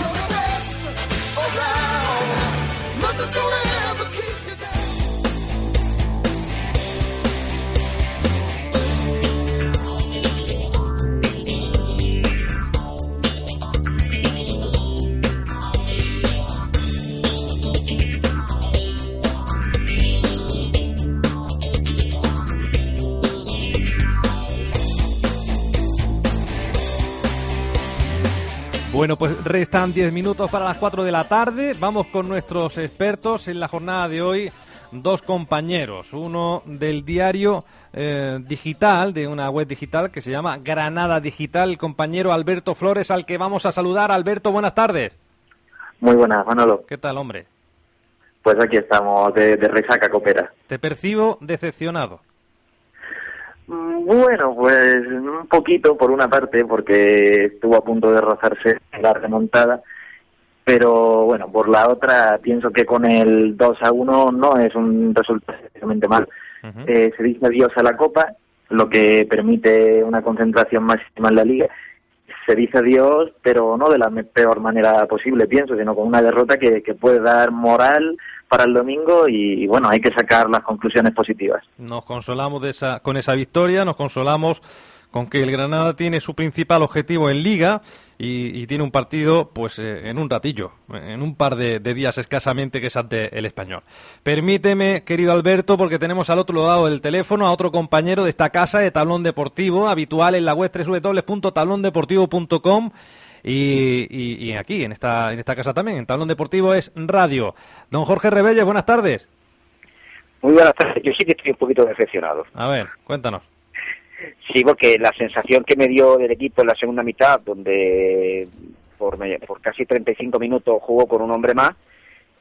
Bueno, pues restan 10 minutos para las 4 de la tarde. Vamos con nuestros expertos en la jornada de hoy. Dos compañeros, uno del diario eh, digital, de una web digital que se llama Granada Digital, el compañero Alberto Flores, al que vamos a saludar. Alberto, buenas tardes. Muy buenas, Manolo. ¿Qué tal, hombre? Pues aquí estamos, de, de resaca copera. Te percibo decepcionado. Mm, Bueno, pues un poquito por una parte, porque estuvo a punto de rozarse la remontada, pero bueno, por la otra pienso que con el 2 a 1 no es un resultado especialmente mal. Eh, se dice adiós a la Copa, lo que permite una concentración máxima en la Liga. Se dice adiós, pero no de la peor manera posible, pienso, sino con una derrota que, que puede dar moral para el domingo y, bueno, hay que sacar las conclusiones positivas. Nos consolamos de esa, con esa victoria, nos consolamos con que el Granada tiene su principal objetivo en Liga y, tiene un partido pues eh, en un ratillo, en un par de, de días escasamente que es ante el español. Permíteme, querido Alberto, porque tenemos al otro lado del teléfono a otro compañero de esta casa de Tablón Deportivo, habitual en la web www.tablondeportivo.com y, y, y aquí, en esta, en esta casa también, en Tablón Deportivo es radio. Don Jorge Rebelles, buenas tardes. Muy buenas tardes. Yo sí que estoy un poquito decepcionado. A ver, cuéntanos. Sí, porque la sensación que me dio del equipo en la segunda mitad, donde por, por casi 35 minutos jugó con un hombre más,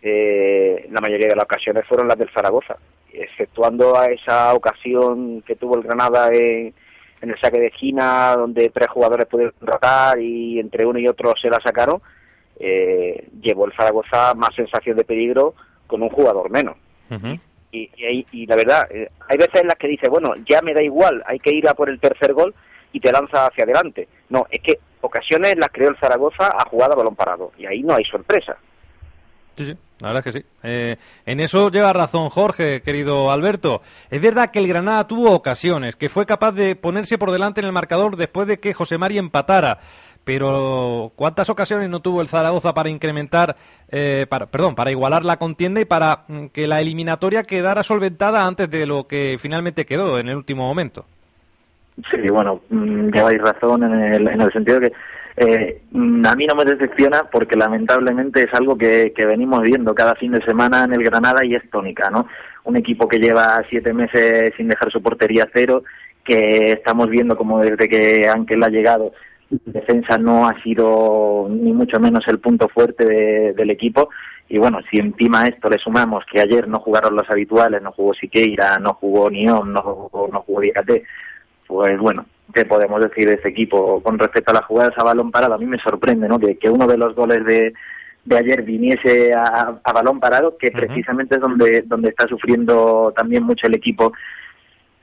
eh, la mayoría de las ocasiones fueron las del Zaragoza, exceptuando a esa ocasión que tuvo el Granada en, en el saque de esquina, donde tres jugadores pudieron rotar y entre uno y otro se la sacaron, eh, llevó el Zaragoza más sensación de peligro con un jugador menos. Y, y, la verdad, eh, hay veces en las que dice, bueno, ya me da igual, hay que ir a por el tercer gol y te lanza hacia adelante. No, es que ocasiones las creó el Zaragoza a jugada a balón parado y ahí no hay sorpresa. Sí, sí, la verdad es que sí. Eh, en eso lleva razón Jorge, querido Alberto. Es verdad que el Granada tuvo ocasiones, que fue capaz de ponerse por delante en el marcador después de que José Mari empatara. Pero ¿cuántas ocasiones no tuvo el Zaragoza para incrementar, eh, para, perdón, para igualar la contienda y para mm, que la eliminatoria quedara solventada antes de lo que finalmente quedó en el último momento? Sí, bueno, mm, lleváis razón en el, en el sentido que eh, mm, a mí no me decepciona porque lamentablemente es algo que, que venimos viendo cada fin de semana en el Granada y es tónica, ¿no? Un equipo que lleva siete meses sin dejar su portería cero, que estamos viendo como desde que Ángel ha llegado, defensa no ha sido ni mucho menos el punto fuerte de- del equipo. Y bueno, si encima a esto le sumamos que ayer no jugaron los habituales, no jugó Siqueira, no jugó Nión, no jugó, no jugó Diacate, pues bueno, ¿qué podemos decir de este equipo? Con respecto a las jugadas a balón parado, a mí me sorprende, ¿no? Que, que uno de los goles de, de ayer viniese a, a balón parado, que precisamente es donde, donde está sufriendo también mucho el equipo.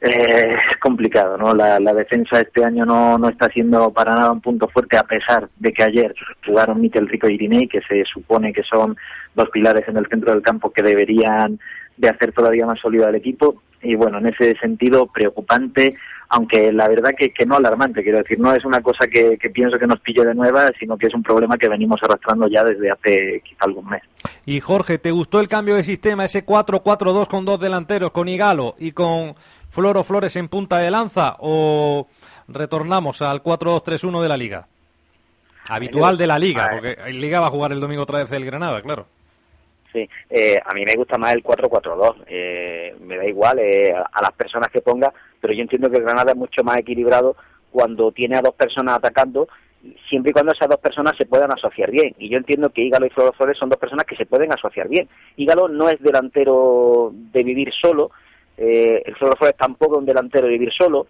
Eh, es complicado, ¿no? La, la defensa este año no, no está siendo para nada un punto fuerte, a pesar de que ayer jugaron Miquel Rico y Irinei, que se supone que son dos pilares en el centro del campo que deberían de hacer todavía más sólido al equipo. Y bueno, en ese sentido, preocupante. Aunque la verdad que, que no alarmante, quiero decir, no es una cosa que, que pienso que nos pille de nueva, sino que es un problema que venimos arrastrando ya desde hace quizá algún mes. Y Jorge, ¿te gustó el cambio de sistema, ese 4-4-2 con dos delanteros, con Igalo y con Floro Flores en punta de lanza, o retornamos al 4-2-3-1 de la liga? Habitual de la liga, porque en liga va a jugar el domingo otra vez el Granada, claro. Sí, eh, a mí me gusta más el 4-4-2. Eh, me da igual eh, a las personas que ponga, pero yo entiendo que Granada es mucho más equilibrado cuando tiene a dos personas atacando, siempre y cuando esas dos personas se puedan asociar bien. Y yo entiendo que Ígalo y Floro Flores son dos personas que se pueden asociar bien. Ígalo no es delantero de vivir solo, eh, el Floro Flores tampoco es un delantero de vivir solo,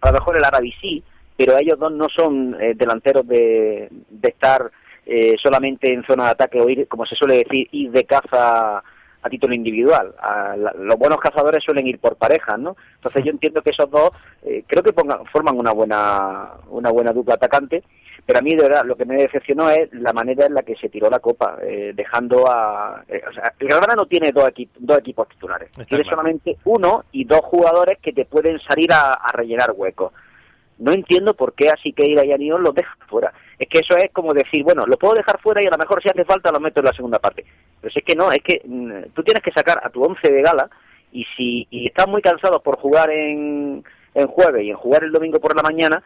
a lo mejor el Arabi sí, pero ellos dos no son eh, delanteros de, de estar eh, solamente en zona de ataque o ir, como se suele decir, ir de caza a título individual. A la, los buenos cazadores suelen ir por parejas, ¿no? Entonces yo entiendo que esos dos eh, creo que pongan, forman una buena una buena dupla atacante, pero a mí de verdad lo que me decepcionó es la manera en la que se tiró la copa, eh, dejando a... Eh, o sea, el Granada no tiene dos, equip dos equipos titulares, Está tiene claro. solamente uno y dos jugadores que te pueden salir a, a rellenar huecos. No entiendo por qué así que y Anión los deja fuera. Es que eso es como decir, bueno, lo puedo dejar fuera y a lo mejor si hace falta lo meto en la segunda parte. Pero es que no, es que mm, tú tienes que sacar a tu once de gala y si y estás muy cansado por jugar en, en jueves y en jugar el domingo por la mañana,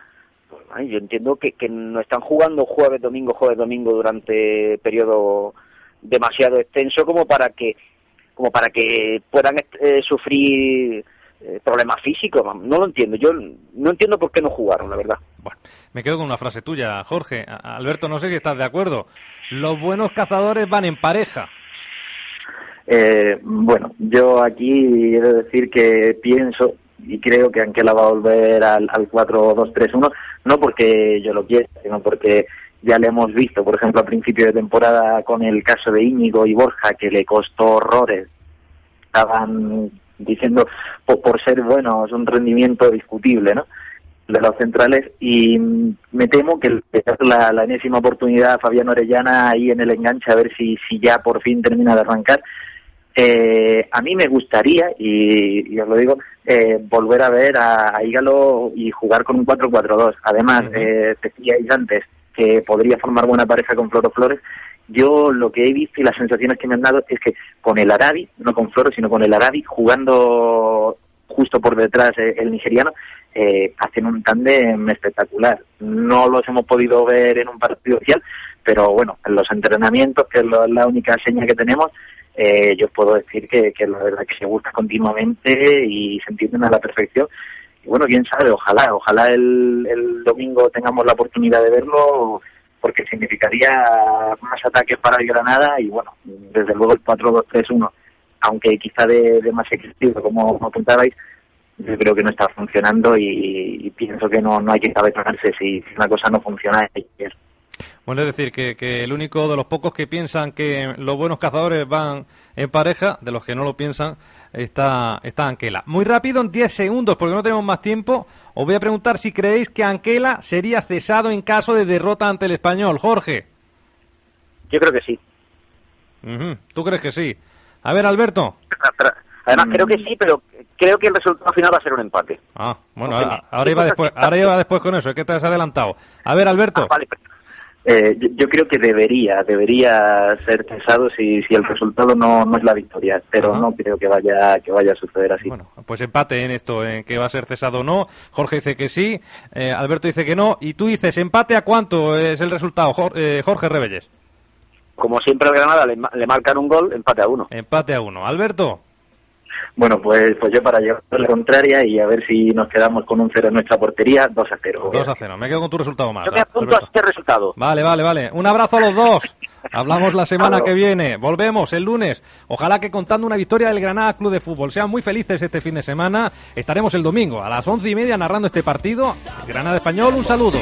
pues yo entiendo que, que no están jugando jueves, domingo, jueves, domingo durante periodo demasiado extenso como para que como para que puedan eh, sufrir eh, problemas físicos. No lo entiendo. Yo no entiendo por qué no jugaron, la verdad. Me quedo con una frase tuya, Jorge. Alberto, no sé si estás de acuerdo. Los buenos cazadores van en pareja. Eh, bueno, yo aquí he de decir que pienso y creo que Anquela va a volver al, al 4-2-3-1, no porque yo lo quiera, sino porque ya le hemos visto, por ejemplo, a principio de temporada con el caso de Íñigo y Borja, que le costó horrores. Estaban diciendo por, por ser buenos un rendimiento discutible, ¿no? de los centrales y mm, me temo que la, la enésima oportunidad a Fabián Orellana ahí en el enganche a ver si, si ya por fin termina de arrancar. Eh, a mí me gustaría, y, y os lo digo, eh, volver a ver a, a Ígalo y jugar con un 4-4-2. Además, eh, decíais antes que podría formar buena pareja con Floro Flores. Yo lo que he visto y las sensaciones que me han dado es que con el Arabi, no con Floro, sino con el Arabi, jugando justo por detrás eh, el nigeriano, eh, hacen un tándem espectacular. No los hemos podido ver en un partido oficial, pero bueno, en los entrenamientos, que es lo- la única seña que tenemos, eh, yo puedo decir que, que la verdad que se busca continuamente y se entienden a la perfección. Y bueno, quién sabe, ojalá, ojalá el, el domingo tengamos la oportunidad de verlo, porque significaría más ataques para el Granada y bueno, desde luego el 4-2-3-1, aunque quizá de, más equilibrio, como, como apuntabais, yo creo que no está funcionando y, pienso que no, no hay que cabezonarse si, una cosa no funciona. que- Bueno, es decir, que, que el único de los pocos que piensan que los buenos cazadores van en pareja, de los que no lo piensan, está, está Anquela. Muy rápido, en 10 segundos, porque no tenemos más tiempo, os voy a preguntar si creéis que Anquela sería cesado en caso de derrota ante el español. Jorge. Yo creo que sí. Ujú, ¿Tú crees que sí? A ver, Alberto. Además, creo que sí, pero creo que el resultado final va a ser un empate. Ah, bueno, ahora iba después, ahora iba después con eso, es que te has adelantado. A ver, Alberto. Eh, yo, yo creo que debería, debería ser cesado si, si el resultado no, no es la victoria, pero no creo que vaya, que vaya a suceder así. Pues empate en esto, en que va a ser cesado o no. Jorge dice que sí, eh, Alberto dice que no, y tú dices empate a cuánto es el resultado, eh, Jorge Rebelles. Como siempre al Granada le, le marcan un gol, empate a uno. Empate a uno. Alberto. Bueno, pues, pues yo para llevar la contraria y a ver si nos quedamos con un cero en nuestra portería, 2 a 0. 2 a 0. Me quedo con tu resultado más. Yo me apunto a este resultado. Vale, vale, vale. Un abrazo a los dos. Hablamos la semana que viene. Volvemos el lunes. Ojalá que contando una victoria del Granada Club de Fútbol. Sean muy felices este fin de semana. Estaremos el domingo a las once y media narrando este partido. Granada Español, un saludo.